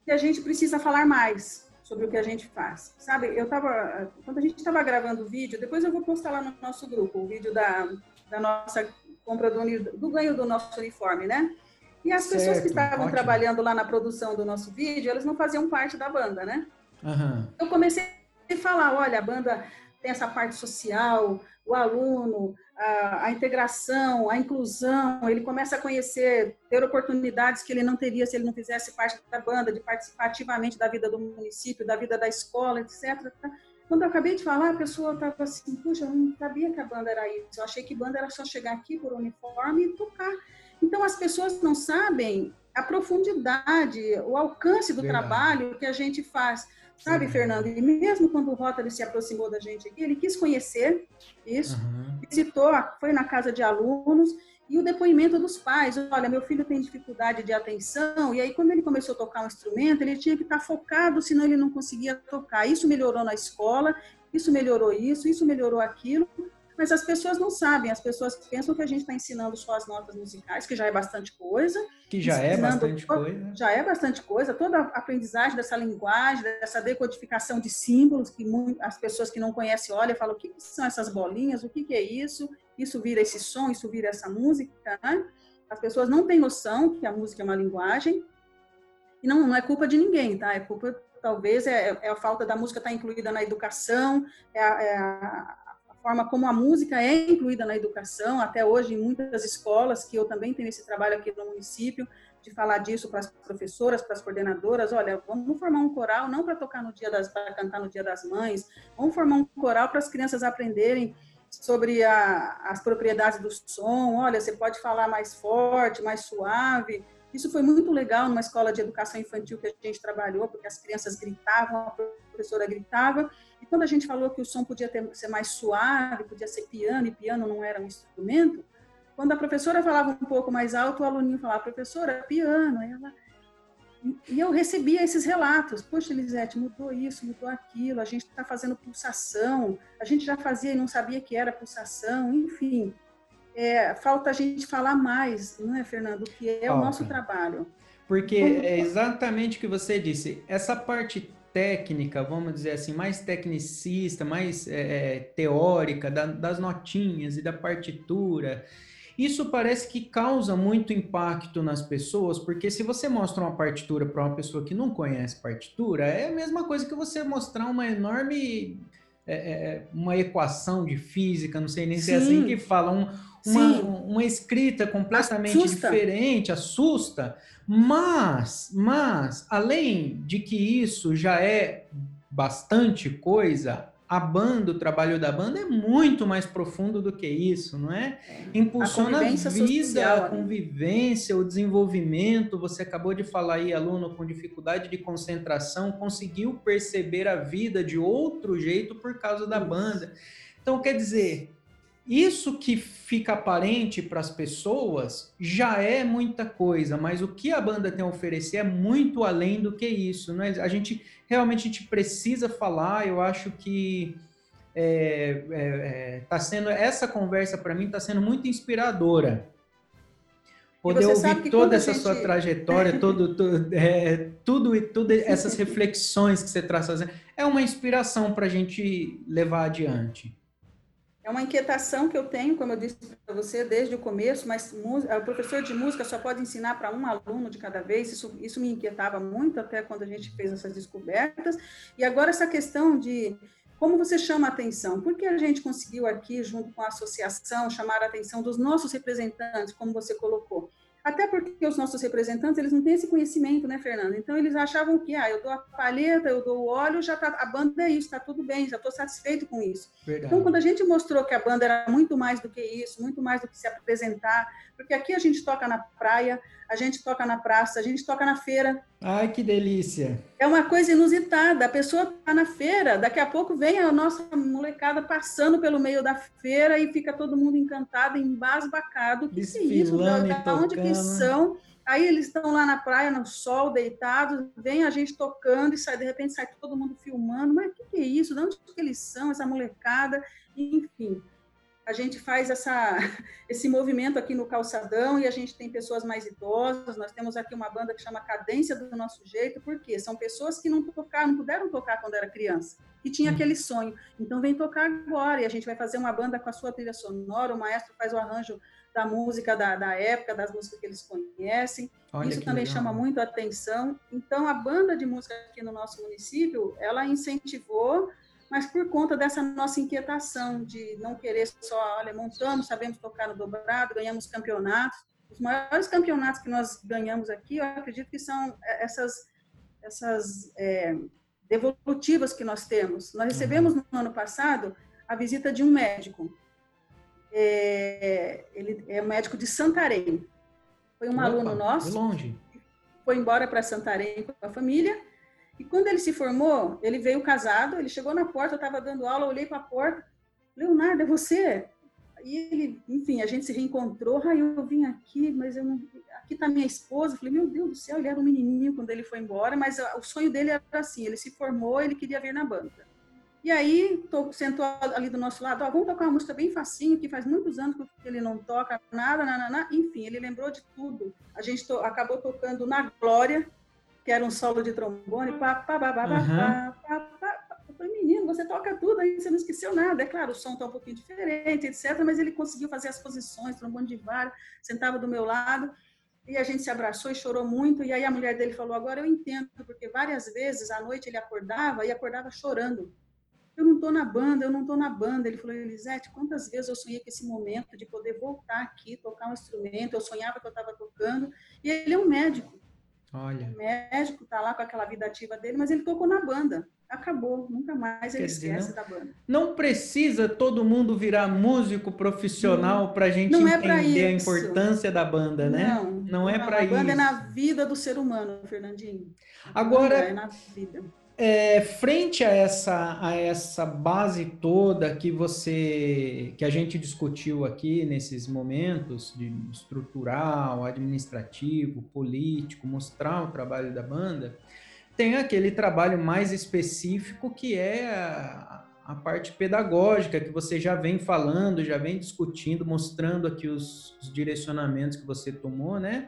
que a gente precisa falar mais, sobre o que a gente faz. Sabe, eu tava, quando a gente estava gravando o vídeo, depois eu vou postar lá no nosso grupo, o vídeo da, da nossa compra do, do ganho do nosso uniforme, né? E as certo, pessoas que estavam ótimo. trabalhando lá na produção do nosso vídeo, elas não faziam parte da banda, né? Uhum. Eu comecei a falar, olha, a banda tem essa parte social, o aluno, a, a, integração, a inclusão, ele começa a conhecer, ter oportunidades que ele não teria se ele não fizesse parte da banda, de participar ativamente da vida do município, da vida da escola, etc. Quando eu acabei de falar, a pessoa estava assim, puxa, eu não sabia que a banda era isso, eu achei que banda era só chegar aqui por uniforme e tocar. Então, as pessoas não sabem a profundidade, o alcance do Verdade. trabalho que a gente faz. Sabe, uhum. Fernando? E mesmo quando o Rotary se aproximou da gente aqui, ele quis conhecer isso, uhum. visitou, foi na casa de alunos e o depoimento dos pais. Olha, meu filho tem dificuldade de atenção, e aí quando ele começou a tocar um instrumento, ele tinha que estar focado, senão ele não conseguia tocar. Isso melhorou na escola, isso melhorou isso, isso melhorou aquilo mas as pessoas não sabem, as pessoas pensam que a gente está ensinando só as notas musicais, que já é bastante coisa. Que já é bastante coisa. Já é bastante coisa, toda a aprendizagem dessa linguagem, dessa decodificação de símbolos, que as pessoas que não conhecem olham e falam, o que, são essas bolinhas, o que, que é isso? Isso vira esse som, isso vira essa música, né? As pessoas não têm noção que a música é uma linguagem, e não, não é culpa de ninguém, tá? É culpa talvez é, é, a falta da música estar tá incluída na educação, é a, é a, forma como a música é incluída na educação, até hoje em muitas escolas, que eu também tenho esse trabalho aqui no município, de falar disso para as professoras, para as coordenadoras, olha, vamos formar um coral não para tocar no dia das para cantar no dia das mães, vamos formar um coral para as crianças aprenderem sobre a, as propriedades do som, olha, você pode falar mais forte, mais suave. Isso foi muito legal numa escola de educação infantil que a gente trabalhou, porque as crianças gritavam, professora gritava, e quando a gente falou que o som podia ter, ser mais suave, podia ser piano, e piano não era um instrumento, quando a professora falava um pouco mais alto, o aluninho falava, professora, piano. Ela... E eu recebia esses relatos. Poxa, Elisete, mudou isso, mudou aquilo, a gente está fazendo pulsação, a gente já fazia e não sabia que era pulsação, enfim. É, falta a gente falar mais, não é, Fernando, que é falta. o nosso trabalho. Porque é exatamente o que você disse. Essa parte técnica, vamos dizer assim, mais tecnicista, mais é, é, teórica, da, das notinhas e da partitura. Isso parece que causa muito impacto nas pessoas, porque se você mostra uma partitura para uma pessoa que não conhece partitura, é a mesma coisa que você mostrar uma enorme é, é uma equação de física, não sei nem Sim. se é assim que fala, um, uma, uma escrita completamente assusta. diferente, assusta. Mas, mas, além de que isso já é bastante coisa, a banda, o trabalho da banda é muito mais profundo do que isso, não é? é. Impulsiona a, a vida, social, a né? convivência, o desenvolvimento. Você acabou de falar aí, aluno com dificuldade de concentração, conseguiu perceber a vida de outro jeito por causa da banda. Então, quer dizer, isso que fica aparente para as pessoas já é muita coisa, mas o que a banda tem a oferecer é muito além do que isso. Né? A gente realmente a gente precisa falar. Eu acho que é, é, é, tá sendo essa conversa para mim está sendo muito inspiradora. Poder ouvir toda essa gente... sua trajetória, todo, todo, é, tudo e todas essas reflexões que você traz fazendo, é uma inspiração para a gente levar adiante. É uma inquietação que eu tenho, como eu disse para você desde o começo, mas o professor de música só pode ensinar para um aluno de cada vez, isso, isso me inquietava muito até quando a gente fez essas descobertas. E agora essa questão de como você chama a atenção? Porque a gente conseguiu aqui, junto com a associação, chamar a atenção dos nossos representantes, como você colocou. Até porque os nossos representantes, eles não têm esse conhecimento, né, Fernanda? Então, eles achavam que, ah, eu dou a palheta, eu dou o óleo, já tá, a banda é isso, está tudo bem, já estou satisfeito com isso. Verdade. Então, quando a gente mostrou que a banda era muito mais do que isso, muito mais do que se apresentar, porque aqui a gente toca na praia, a gente toca na praça, a gente toca na feira. Ai, que delícia! É uma coisa inusitada. A pessoa está na feira, daqui a pouco vem a nossa molecada passando pelo meio da feira e fica todo mundo encantado, embasbacado. O que, é isso? Da onde que são? Aí eles estão lá na praia, no sol, deitados, vem a gente tocando e sai, de repente sai todo mundo filmando. Mas o que, que é isso? De onde que eles são, essa molecada? Enfim a gente faz essa, esse movimento aqui no calçadão e a gente tem pessoas mais idosas. Nós temos aqui uma banda que chama Cadência do Nosso Jeito, porque são pessoas que não tocaram, não puderam tocar quando era criança e tinha hum. aquele sonho. Então vem tocar agora e a gente vai fazer uma banda com a sua trilha sonora. O maestro faz o arranjo da música da, da época, das músicas que eles conhecem. Olha Isso também legal. chama muito a atenção. Então, a banda de música aqui no nosso município, ela incentivou, mas por conta dessa nossa inquietação de não querer só, olha, montamos, sabemos tocar no dobrado, ganhamos campeonatos. Os maiores campeonatos que nós ganhamos aqui, eu acredito que são essas, essas é, devolutivas que nós temos. Nós recebemos uhum. no ano passado a visita de um médico. É, ele é um médico de Santarém. Foi um Opa, aluno nosso. longe. Foi embora para Santarém com a família. E quando ele se formou, ele veio casado. Ele chegou na porta, eu estava dando aula, olhei para a porta. Leonardo, é você? E ele, enfim, a gente se reencontrou. Aí eu vim aqui, mas eu não. Aqui está minha esposa. Eu falei, meu Deus do céu, ele era um menininho quando ele foi embora, mas o sonho dele era assim: ele se formou, ele queria vir na banda. E aí, tô, sentou ali do nosso lado, ó, vamos tocar uma música bem facinho, que faz muitos anos que ele não toca nada, nada, enfim, ele lembrou de tudo. A gente to, acabou tocando Na Glória, que era um solo de trombone. Pá, pá, pá, pá, uhum. pá, pá, pá, Eu falei, menino, você toca tudo aí, você não esqueceu nada. É claro, o som está um pouquinho diferente, etc. Mas ele conseguiu fazer as posições, trombone de vara, sentava do meu lado. E a gente se abraçou e chorou muito. E aí a mulher dele falou: Agora eu entendo, porque várias vezes à noite ele acordava e acordava chorando. Eu não estou na banda, eu não estou na banda. Ele falou: Elisete, quantas vezes eu sonhei com esse momento de poder voltar aqui, tocar um instrumento? Eu sonhava que eu estava tocando. E ele é um médico. Olha. O médico está lá com aquela vida ativa dele, mas ele tocou na banda. Acabou, nunca mais ele esquece não, da banda. Não precisa todo mundo virar músico profissional para a gente não é entender é a importância da banda, né? Não, não é para isso. A banda é na vida do ser humano, Fernandinho. Agora, é na vida é, frente a essa, a essa base toda que você que a gente discutiu aqui nesses momentos de estrutural, administrativo, político, mostrar o trabalho da banda, tem aquele trabalho mais específico que é a, a parte pedagógica que você já vem falando, já vem discutindo, mostrando aqui os, os direcionamentos que você tomou, né?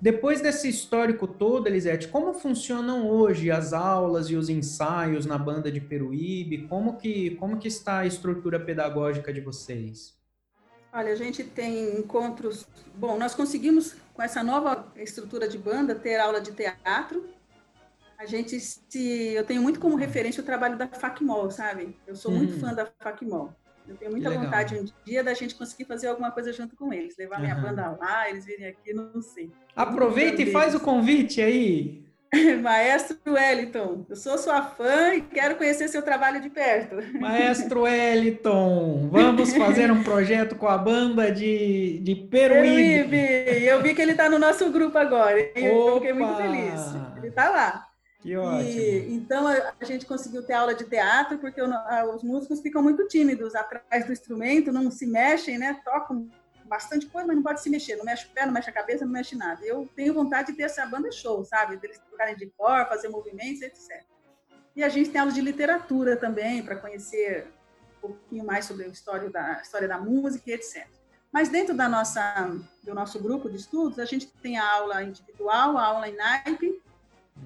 Depois desse histórico todo, Elisete, como funcionam hoje as aulas e os ensaios na banda de Peruíbe? Como que, como que está a estrutura pedagógica de vocês? Olha, a gente tem encontros. Bom, nós conseguimos, com essa nova estrutura de banda, ter aula de teatro. A gente se. Eu tenho muito como referência o trabalho da FACMOL, sabe? Eu sou muito hum. fã da FACMOL. Eu tenho muita vontade um dia da gente conseguir fazer alguma coisa junto com eles, levar uhum. minha banda lá, eles virem aqui, não sei. Aproveita e faz o convite aí. Maestro Wellington, eu sou sua fã e quero conhecer seu trabalho de perto. Maestro Wellington, vamos fazer um projeto com a banda de, de Peruíbe. Peruíbe. Eu vi que ele está no nosso grupo agora. Eu fiquei muito feliz. Ele está lá. Que ótimo. E, então a, a, gente conseguiu ter aula de teatro porque o, a, os músicos ficam muito tímidos atrás do instrumento, não se mexem, né? Tocam bastante coisa, mas não pode se mexer, não mexe o pé, não mexe a cabeça, não mexe nada. Eu tenho vontade de ter essa banda show, sabe? Deles tocarem de cor, fazer movimentos, etc. E a gente tem aula de literatura também para conhecer um pouquinho mais sobre a história da história da música, etc. Mas dentro da nossa do nosso grupo de estudos, a gente tem a aula individual, a aula em naipe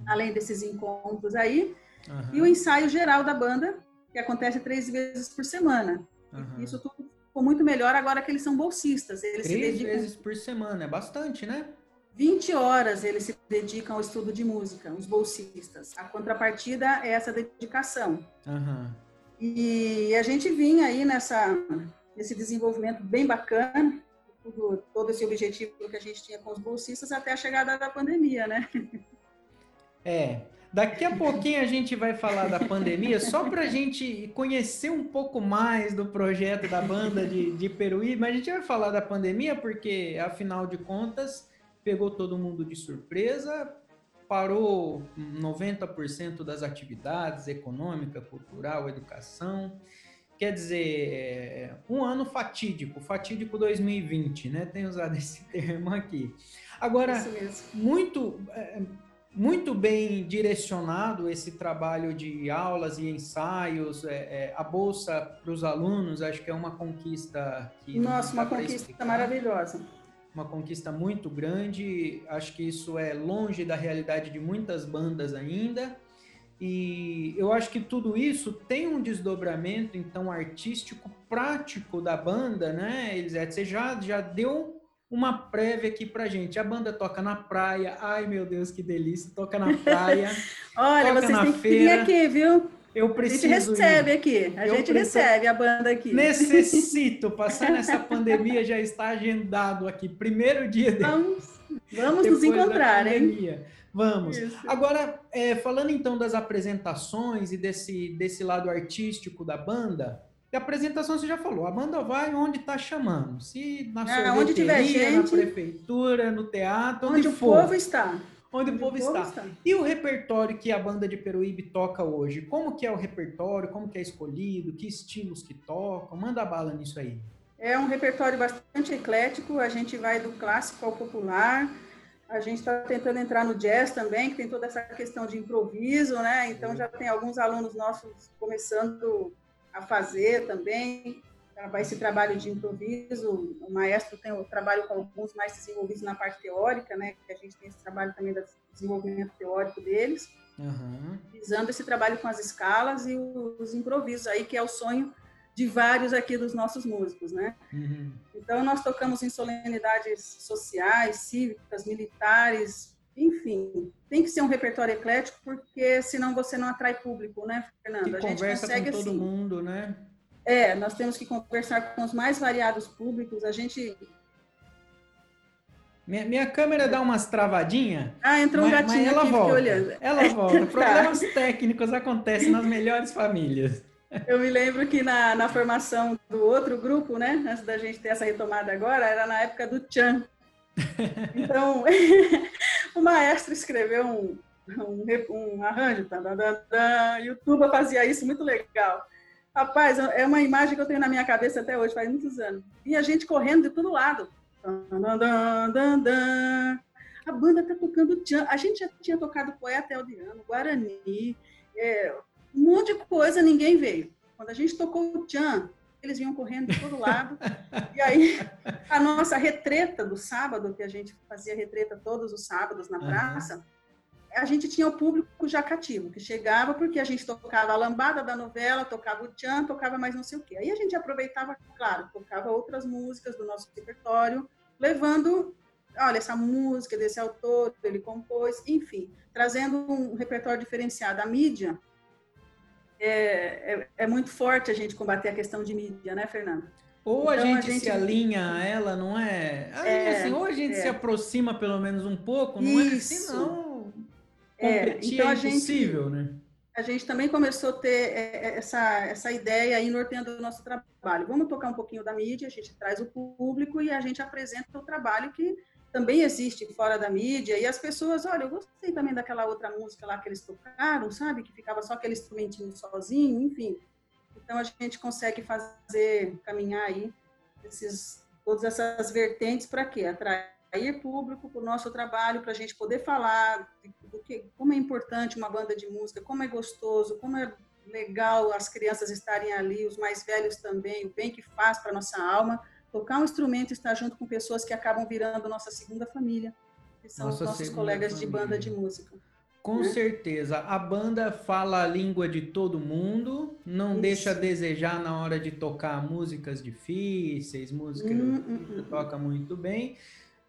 além desses encontros aí, uhum. e o ensaio geral da banda, que acontece três vezes por semana. Uhum. Isso tudo ficou muito melhor agora que eles são bolsistas. Eles três vezes por semana, é bastante, né? 20 horas eles se dedicam ao estudo de música, os bolsistas. A contrapartida é essa dedicação. Uhum. E a gente vinha aí nessa, nesse desenvolvimento bem bacana, tudo, todo esse objetivo que a gente tinha com os bolsistas até a chegada da pandemia, né? É. Daqui a pouquinho a gente vai falar da pandemia, só para a gente conhecer um pouco mais do projeto da banda de, de Peruíbe, mas a gente vai falar da pandemia porque, afinal de contas, pegou todo mundo de surpresa, parou 90% das atividades econômica, cultural, educação. Quer dizer, um ano fatídico, fatídico 2020, né? Tem usado esse termo aqui. Agora, muito é, muito bem direcionado esse trabalho de aulas e ensaios, é, é, a bolsa para os alunos, acho que é uma conquista que nossa, uma conquista explicar. maravilhosa, uma conquista muito grande. Acho que isso é longe da realidade de muitas bandas ainda. E eu acho que tudo isso tem um desdobramento então artístico prático da banda, né, Elisete? Você já, já deu uma prévia aqui pra gente. A banda toca na praia. Ai, meu Deus, que delícia. Toca na praia. Olha, vocês têm que vir aqui, viu? Eu preciso. A gente recebe ir. aqui. A eu gente preciso... recebe a banda aqui. Necessito passar nessa pandemia, já está agendado aqui. Primeiro dia de... Vamos, vamos nos encontrar, hein? Vamos. Isso. Agora, é, falando então das apresentações e desse, desse lado artístico da banda, a apresentação você já falou, a banda vai onde está chamando. Se na ah, onde tiver gente, na prefeitura, no teatro, onde, onde o for. povo está. Onde, onde o povo, está. está. E o repertório que a banda de Peruíbe toca hoje? Como que é o repertório? Como que é escolhido? Que estilos que tocam? Manda bala nisso aí. É um repertório bastante eclético. A gente vai do clássico ao popular. A gente está tentando entrar no jazz também, que tem toda essa questão de improviso, né? Então já tem alguns alunos nossos começando a fazer também esse trabalho de improviso. O maestro tem o trabalho com alguns mais desenvolvidos na parte teórica, né? Que a gente tem esse trabalho também do desenvolvimento teórico deles, uhum. visando esse trabalho com as escalas e os improvisos aí, que é o sonho de vários aqui dos nossos músicos, né? Uhum. Então nós tocamos em solenidades sociais, cívicas, militares, enfim, tem que ser um repertório eclético, porque senão você não atrai público, né, Fernando? Que a gente consegue com todo assim. mundo, né? É, nós temos que conversar com os mais variados públicos. A gente. Minha, minha câmera dá umas travadinhas. Ah, entrou um mas, gatinho mas ela volta. olhando. Ela volta. Tá. Problemas técnicos acontecem nas melhores famílias. Eu me lembro que na, na formação do outro grupo, né, antes da gente ter essa retomada agora, era na época do Chan. Então, o maestro escreveu um, um, um arranjo, tá, tá, tá, tá, e o Tuba fazia isso muito legal. Rapaz, é uma imagem que eu tenho na minha cabeça até hoje, faz muitos anos. E a gente correndo de todo lado. A banda tá tocando tchan. A gente já tinha tocado Poeta Eldiano, Guarani, é, um monte de coisa, ninguém veio. Quando a gente tocou o tchan, eles vinham correndo de todo lado. e aí, a nossa retreta do sábado, que a gente fazia retreta todos os sábados na praça, uhum a gente tinha o público já cativo, que chegava porque a gente tocava a lambada da novela, tocava o tchan, tocava mais não sei o quê. Aí a gente aproveitava, claro, tocava outras músicas do nosso repertório, levando, olha, essa música desse autor, ele compôs, enfim, trazendo um repertório diferenciado. A mídia é, é, é muito forte a gente combater a questão de mídia, né, Fernando? Ou a, então, gente a, gente se alinha a ela, não é? é assim, ou a gente é. se aproxima pelo menos um pouco, não Isso. é assim, não é, então é impossível, a gente, né? A gente também começou a ter é, é, essa, essa ideia aí norteando o nosso trabalho. Vamos tocar um pouquinho da mídia, a gente traz o público e a gente apresenta o trabalho que também existe fora da mídia. E as pessoas, olha, eu gostei também daquela outra música lá que eles tocaram, sabe? Que ficava só aquele instrumentinho sozinho, enfim. Então a gente consegue fazer, caminhar aí esses, todas essas vertentes para quê? Atrair público para o nosso trabalho, para a gente poder falar do que, como é importante uma banda de música, como é gostoso, como é legal as crianças estarem ali, os mais velhos também, o bem que faz para nossa alma. Tocar um instrumento e estar junto com pessoas que acabam virando nossa segunda família, que são nossa os nossos colegas família. de banda de música. Com né? certeza. A banda fala a língua de todo mundo, não Isso. deixa a desejar na hora de tocar músicas difíceis, músicas hum, hum, que hum. toca muito bem.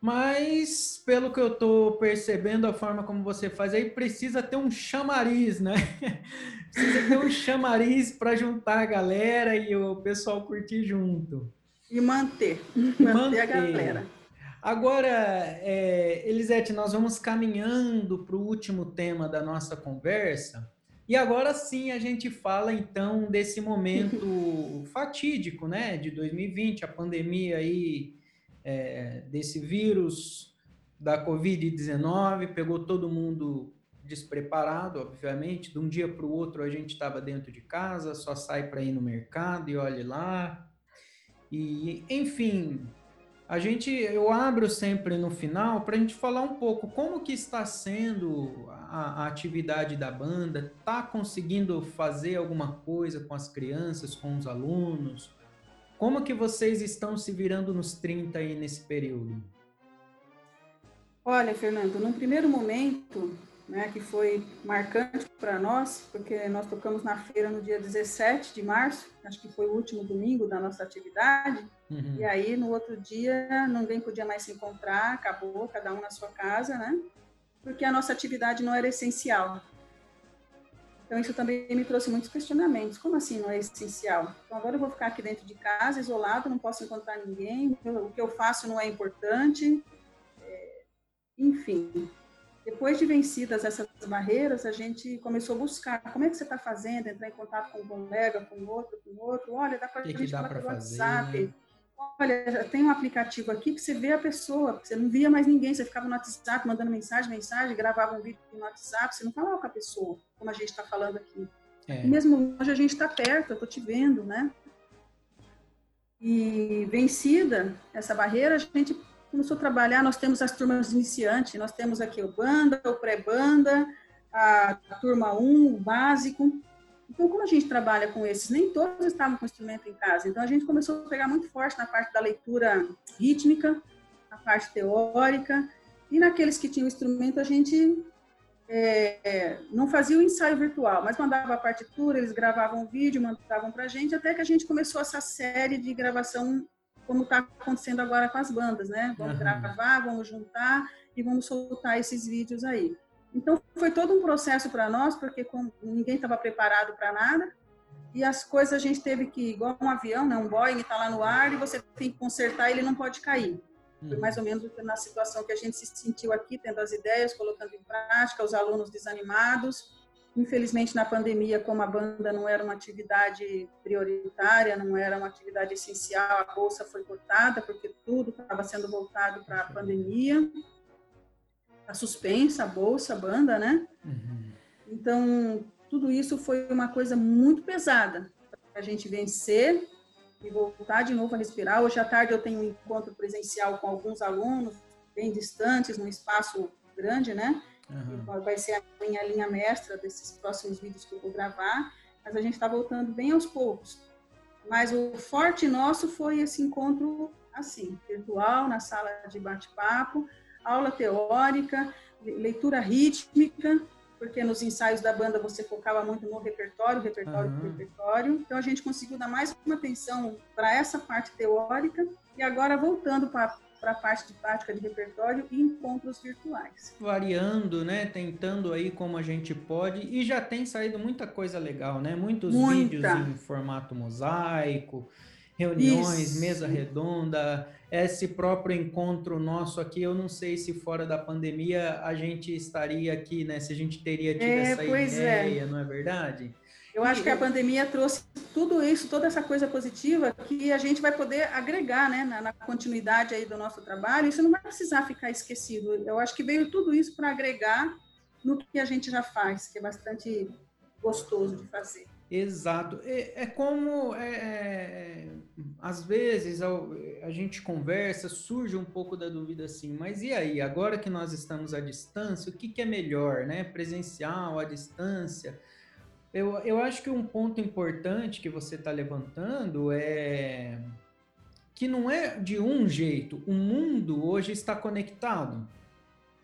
Mas, pelo que eu estou percebendo, a forma como você faz aí, precisa ter um chamariz, né? precisa ter um chamariz para juntar a galera e o pessoal curtir junto. E manter, manter, manter. a galera. Agora, é, Elisete, nós vamos caminhando para o último tema da nossa conversa. E agora sim a gente fala então desse momento fatídico, né, de 2020, a pandemia aí é, desse vírus da Covid-19, pegou todo mundo despreparado, obviamente. De um dia para o outro a gente estava dentro de casa, só sai para ir no mercado e olhe lá. E, enfim, a gente, eu abro sempre no final para a gente falar um pouco como que está sendo a, a atividade da banda, está conseguindo fazer alguma coisa com as crianças, com os alunos, como que vocês estão se virando nos 30 aí nesse período? Olha, Fernando, num primeiro momento, né, que foi marcante para nós, porque nós tocamos na feira no dia 17 de março, acho que foi o último domingo da nossa atividade, uhum. e aí no outro dia ninguém podia mais se encontrar, acabou, cada um na sua casa, né? Porque a nossa atividade não era essencial. Então isso também me trouxe muitos questionamentos. Como assim não é essencial? Então agora eu vou ficar aqui dentro de casa, isolado, não posso encontrar ninguém, o que eu faço não é importante, é, enfim. Depois de vencidas essas barreiras, a gente começou a buscar como é que você está fazendo, entrar em contato com um colega, com outro, com outro. Olha, dá para a gente falar pelo WhatsApp. Olha, tem um aplicativo aqui que você vê a pessoa, você não via mais ninguém, você ficava no WhatsApp mandando mensagem, mensagem, gravava um vídeo no WhatsApp, você não falava com a pessoa, como a gente está falando aqui. É. Mesmo hoje a gente está perto, eu estou te vendo, né? E vencida essa barreira, a gente começou a trabalhar, nós temos as turmas iniciantes, nós temos aqui o banda, o pré-banda, a, turma 1, o básico. Então, como a gente trabalha com esses, nem todos estavam com instrumento em casa. Então, a gente começou a pegar muito forte na parte da leitura rítmica, na parte teórica, e naqueles que tinham instrumento, a gente é, não fazia o ensaio virtual, mas mandava a partitura, eles gravavam o vídeo, mandavam para a gente, até que a gente começou essa série de gravação como está acontecendo agora com as bandas, né? Vamos uhum. gravar, vamos juntar e vamos soltar esses vídeos aí. Então foi todo um processo para nós, porque ninguém estava preparado para nada e as coisas a gente teve que, igual um avião, né? um Boeing está lá no ar e você tem que consertar, ele não pode cair. Foi mais ou menos na situação que a gente se sentiu aqui, tendo as ideias, colocando em prática, os alunos desanimados Infelizmente, na pandemia, como a banda não era uma atividade prioritária, não era uma atividade essencial, a bolsa foi cortada, porque tudo estava sendo voltado para a pandemia. A suspensa, a bolsa, a banda, né? Uhum. Então, tudo isso foi uma coisa muito pesada para a gente vencer e voltar de novo a respirar. Hoje à tarde eu tenho um encontro presencial com alguns alunos, bem distantes, num espaço grande, né? Uhum. Vai ser a minha linha mestra desses próximos vídeos que eu vou gravar, mas a gente está voltando bem aos poucos. Mas o forte nosso foi esse encontro assim, virtual, na sala de bate-papo, aula teórica, leitura rítmica, porque nos ensaios da banda você focava muito no repertório, repertório, uhum. repertório. Então a gente conseguiu dar mais uma atenção para essa parte teórica e agora voltando para para a parte de prática de repertório e encontros virtuais. Variando, né? Tentando aí como a gente pode. E já tem saído muita coisa legal, né? Muitos muita. vídeos em formato mosaico, reuniões, Isso. mesa redonda, esse próprio encontro nosso aqui, eu não sei se fora da pandemia a gente estaria aqui, né? Se a gente teria tido é, essa é. ideia, é. não é verdade? Eu acho que a pandemia trouxe tudo isso, toda essa coisa positiva que a gente vai poder agregar né, na, na, continuidade aí do nosso trabalho. Isso não vai precisar ficar esquecido. Eu acho que veio tudo isso para agregar no que a gente já faz, que é bastante gostoso de fazer. Exato. É, é como, é, é, às vezes, a, a, gente conversa, surge um pouco da dúvida assim, mas e aí, agora que nós estamos à distância, o que, que é melhor, né? Presencial, à distância? Eu, eu acho que um ponto importante que você está levantando é que não é de um jeito. O mundo hoje está conectado.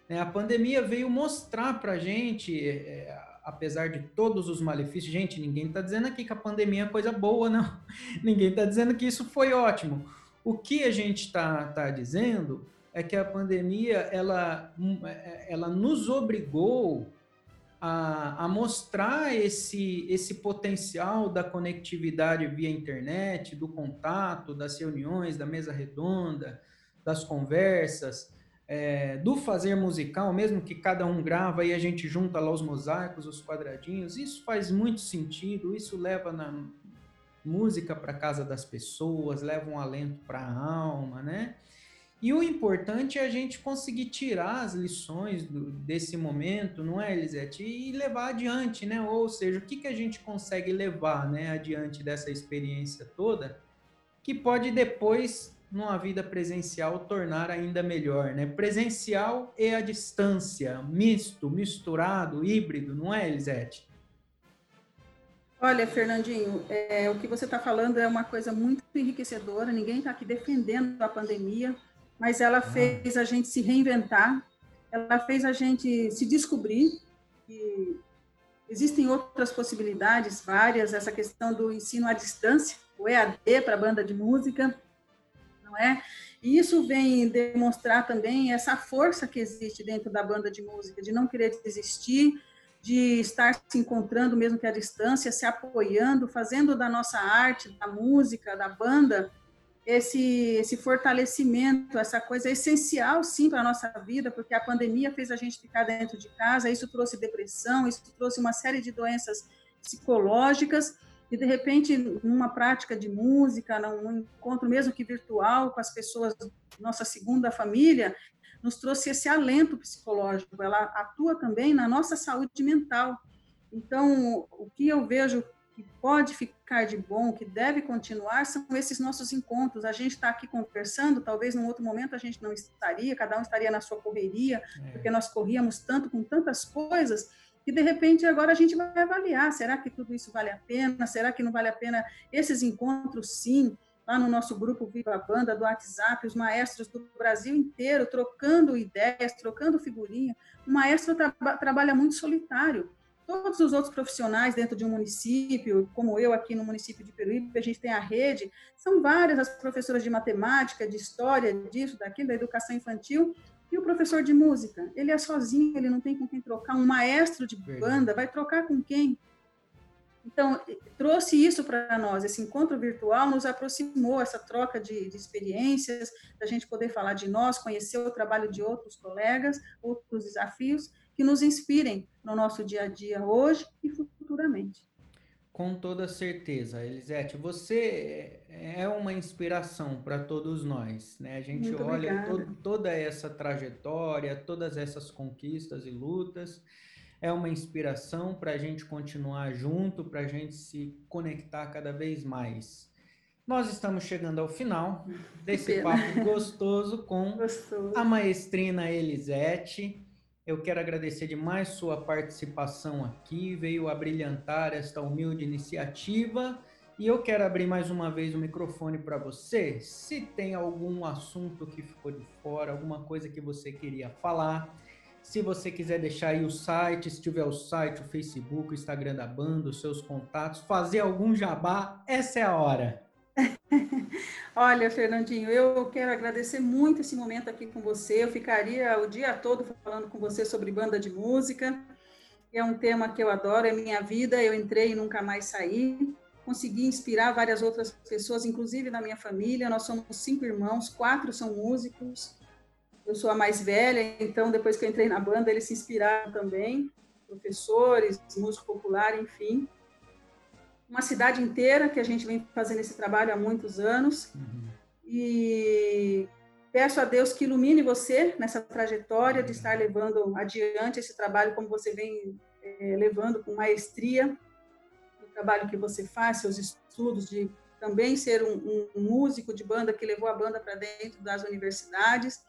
É, a pandemia veio mostrar para a gente, é, é, apesar de todos os malefícios, gente, ninguém está dizendo aqui que a pandemia é coisa boa, não. ninguém está dizendo que isso foi ótimo. O que a gente está tá dizendo é que a pandemia ela, é, ela nos obrigou a, a, mostrar esse, esse potencial da conectividade via internet, do contato, das reuniões, da mesa redonda, das conversas, é, do fazer musical, mesmo que cada um grava e a gente junta lá os mosaicos, os quadradinhos, isso faz muito sentido, isso leva na música para casa das pessoas, leva um alento para a alma, né? E o importante é a gente conseguir tirar as lições do, desse momento, não é, Elisete? E levar adiante, né? Ou seja, o que, que a gente consegue levar né, adiante dessa experiência toda, que pode depois, numa vida presencial, tornar ainda melhor, né? Presencial e a distância, misto, misturado, híbrido, não é, Elisete? Olha, Fernandinho, é, o que você está falando é uma coisa muito enriquecedora. Ninguém está aqui defendendo a pandemia, mas ela ah. fez a gente se reinventar, ela fez a gente se descobrir, que existem outras possibilidades, várias, essa questão do ensino à distância, o EAD para a banda de música, não é? E isso vem demonstrar também essa força que existe dentro da banda de música, de não querer desistir, de estar se encontrando mesmo que à distância, se apoiando, fazendo da nossa arte, da música, da banda, esse, esse fortalecimento, essa coisa essencial, sim, para a nossa vida, porque a pandemia fez a gente ficar dentro de casa, isso trouxe depressão, isso trouxe uma série de doenças psicológicas, e de repente, numa prática de música, num encontro mesmo que virtual com as pessoas, nossa segunda família, nos trouxe esse alento psicológico. Ela atua também na nossa saúde mental. Então, o que eu vejo que pode ficar de bom, que deve continuar, são esses nossos encontros. A gente está aqui conversando, talvez num outro momento a gente não estaria, cada um estaria na sua correria, é. porque nós corríamos tanto com tantas coisas, que de repente agora a gente vai avaliar, será que tudo isso vale a pena? Será que não vale a pena esses encontros sim? Lá no nosso grupo Viva a Banda do WhatsApp, os maestros do Brasil inteiro trocando ideias, trocando figurinha. O maestro tra trabalha muito solitário. Todos os outros profissionais dentro de um município, como eu aqui no município de Peruíbe, a gente tem a rede, são várias as professoras de matemática, de história, disso, daquilo, da educação infantil, e o professor de música? Ele é sozinho, ele não tem com quem trocar. Um maestro de banda vai trocar com quem? Então, trouxe isso para nós, esse encontro virtual nos aproximou, essa troca de, de, experiências, da gente poder falar de nós, conhecer o trabalho de outros colegas, outros desafios que nos inspirem no nosso dia a dia hoje e futuramente. Com toda certeza, Elisete, você é uma inspiração para todos nós, né? A gente Muito olha to toda essa trajetória, todas essas conquistas e lutas, é uma inspiração para a gente continuar junto, para a gente se conectar cada vez mais. Nós estamos chegando ao final desse papo gostoso com gostoso. a maestrina Elisete. Eu quero agradecer demais sua participação aqui, veio a brilhantar esta humilde iniciativa. E eu quero abrir mais uma vez o microfone para você. Se tem algum assunto que ficou de fora, alguma coisa que você queria falar, se você quiser deixar aí o site, se tiver o site, o Facebook, o Instagram da banda, os seus contatos, fazer algum jabá, essa é a hora. Olha, Fernandinho, eu quero agradecer muito esse momento aqui com você. Eu ficaria o dia todo falando com você sobre banda de música. É um tema que eu adoro, é minha vida. Eu entrei e nunca mais saí. Consegui inspirar várias outras pessoas, inclusive na minha família. Nós somos cinco irmãos, quatro são músicos. Eu sou a mais velha, então depois que eu entrei na banda, eles se inspiraram também, professores, músico popular, enfim uma cidade inteira que a gente vem fazendo esse trabalho há muitos anos. Uhum. E peço a Deus que ilumine você nessa trajetória de estar levando adiante esse trabalho como você vem é, levando com maestria, o trabalho que você faz, seus estudos de também ser um, um músico de banda que levou a banda para dentro das universidades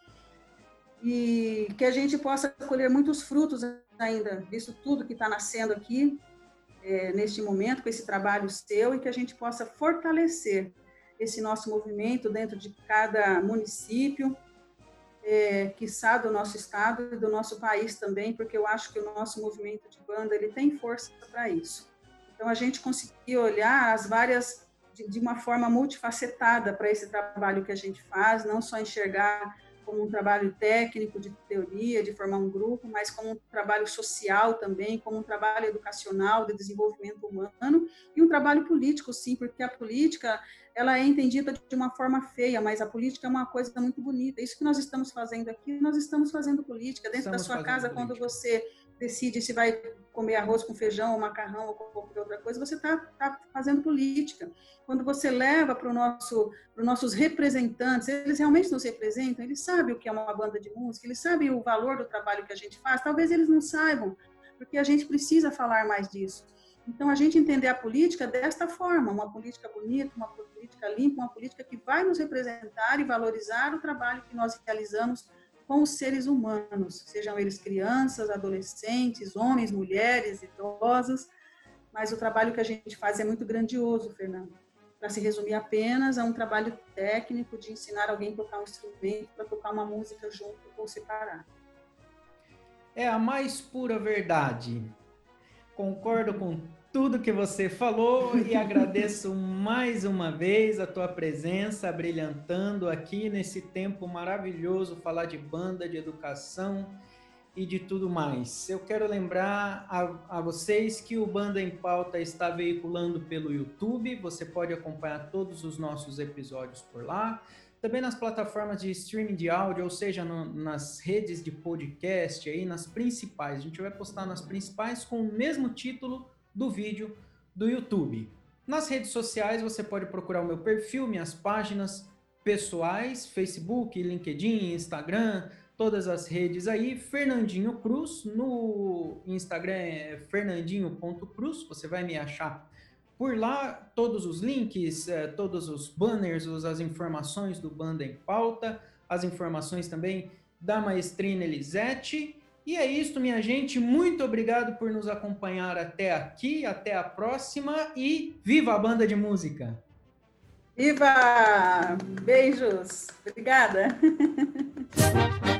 e que a gente possa colher muitos frutos ainda disso tudo que está nascendo aqui é, neste momento, com esse trabalho seu, e que a gente possa fortalecer esse nosso movimento dentro de cada município, é, quiçá do nosso estado e do nosso país também, porque eu acho que o nosso movimento de banda ele tem força para isso. Então a gente conseguir olhar as várias de, uma forma multifacetada para esse trabalho que a gente faz, não só enxergar como um trabalho técnico de teoria, de formar um grupo, mas como um trabalho social também, como um trabalho educacional de desenvolvimento humano e um trabalho político, sim, porque a política ela é entendida de uma forma feia, mas a política é uma coisa muito bonita. Isso que nós estamos fazendo aqui, nós estamos fazendo política dentro estamos da sua casa política. quando você decide se vai comer arroz com feijão ou macarrão ou qualquer outra coisa, você está tá fazendo política. Quando você leva para nosso, os nossos representantes, eles realmente nos representam, eles sabem o que é uma banda de música, eles sabem o valor do trabalho que a gente faz, talvez eles não saibam, porque a gente precisa falar mais disso. Então, a gente entender a política desta forma, uma política bonita, uma política limpa, uma política que vai nos representar e valorizar o trabalho que nós realizamos com os seres humanos, sejam eles crianças, adolescentes, homens, mulheres, idosos, mas o trabalho que a gente faz é muito grandioso, Fernando. Para se resumir apenas, é um trabalho técnico de ensinar alguém a tocar um instrumento, para tocar uma música junto ou separar. é a mais pura verdade. Concordo com tudo que você falou e agradeço mais uma vez a tua presença, brilhantando aqui nesse tempo maravilhoso, falar de banda, de educação e de tudo mais. Eu quero lembrar a, a vocês que o Banda em Pauta está veiculando pelo YouTube, você pode acompanhar todos os nossos episódios por lá. Também nas plataformas de streaming de áudio, ou seja, no, nas redes de podcast aí, nas principais. A gente vai postar nas principais com o mesmo título do vídeo do YouTube. Nas redes sociais você pode procurar o meu perfil, minhas páginas pessoais, Facebook, LinkedIn, Instagram, todas as redes aí, Fernandinho Cruz, no Instagram é fernandinho.cruz, você vai me achar por lá, todos os links, é, todos os banners, as informações do Banda em Pauta, as informações também da Maestrina Elisete, e é isso, minha gente. Muito obrigado por nos acompanhar até aqui. Até a próxima e viva a banda de música! Viva! Beijos! Obrigada!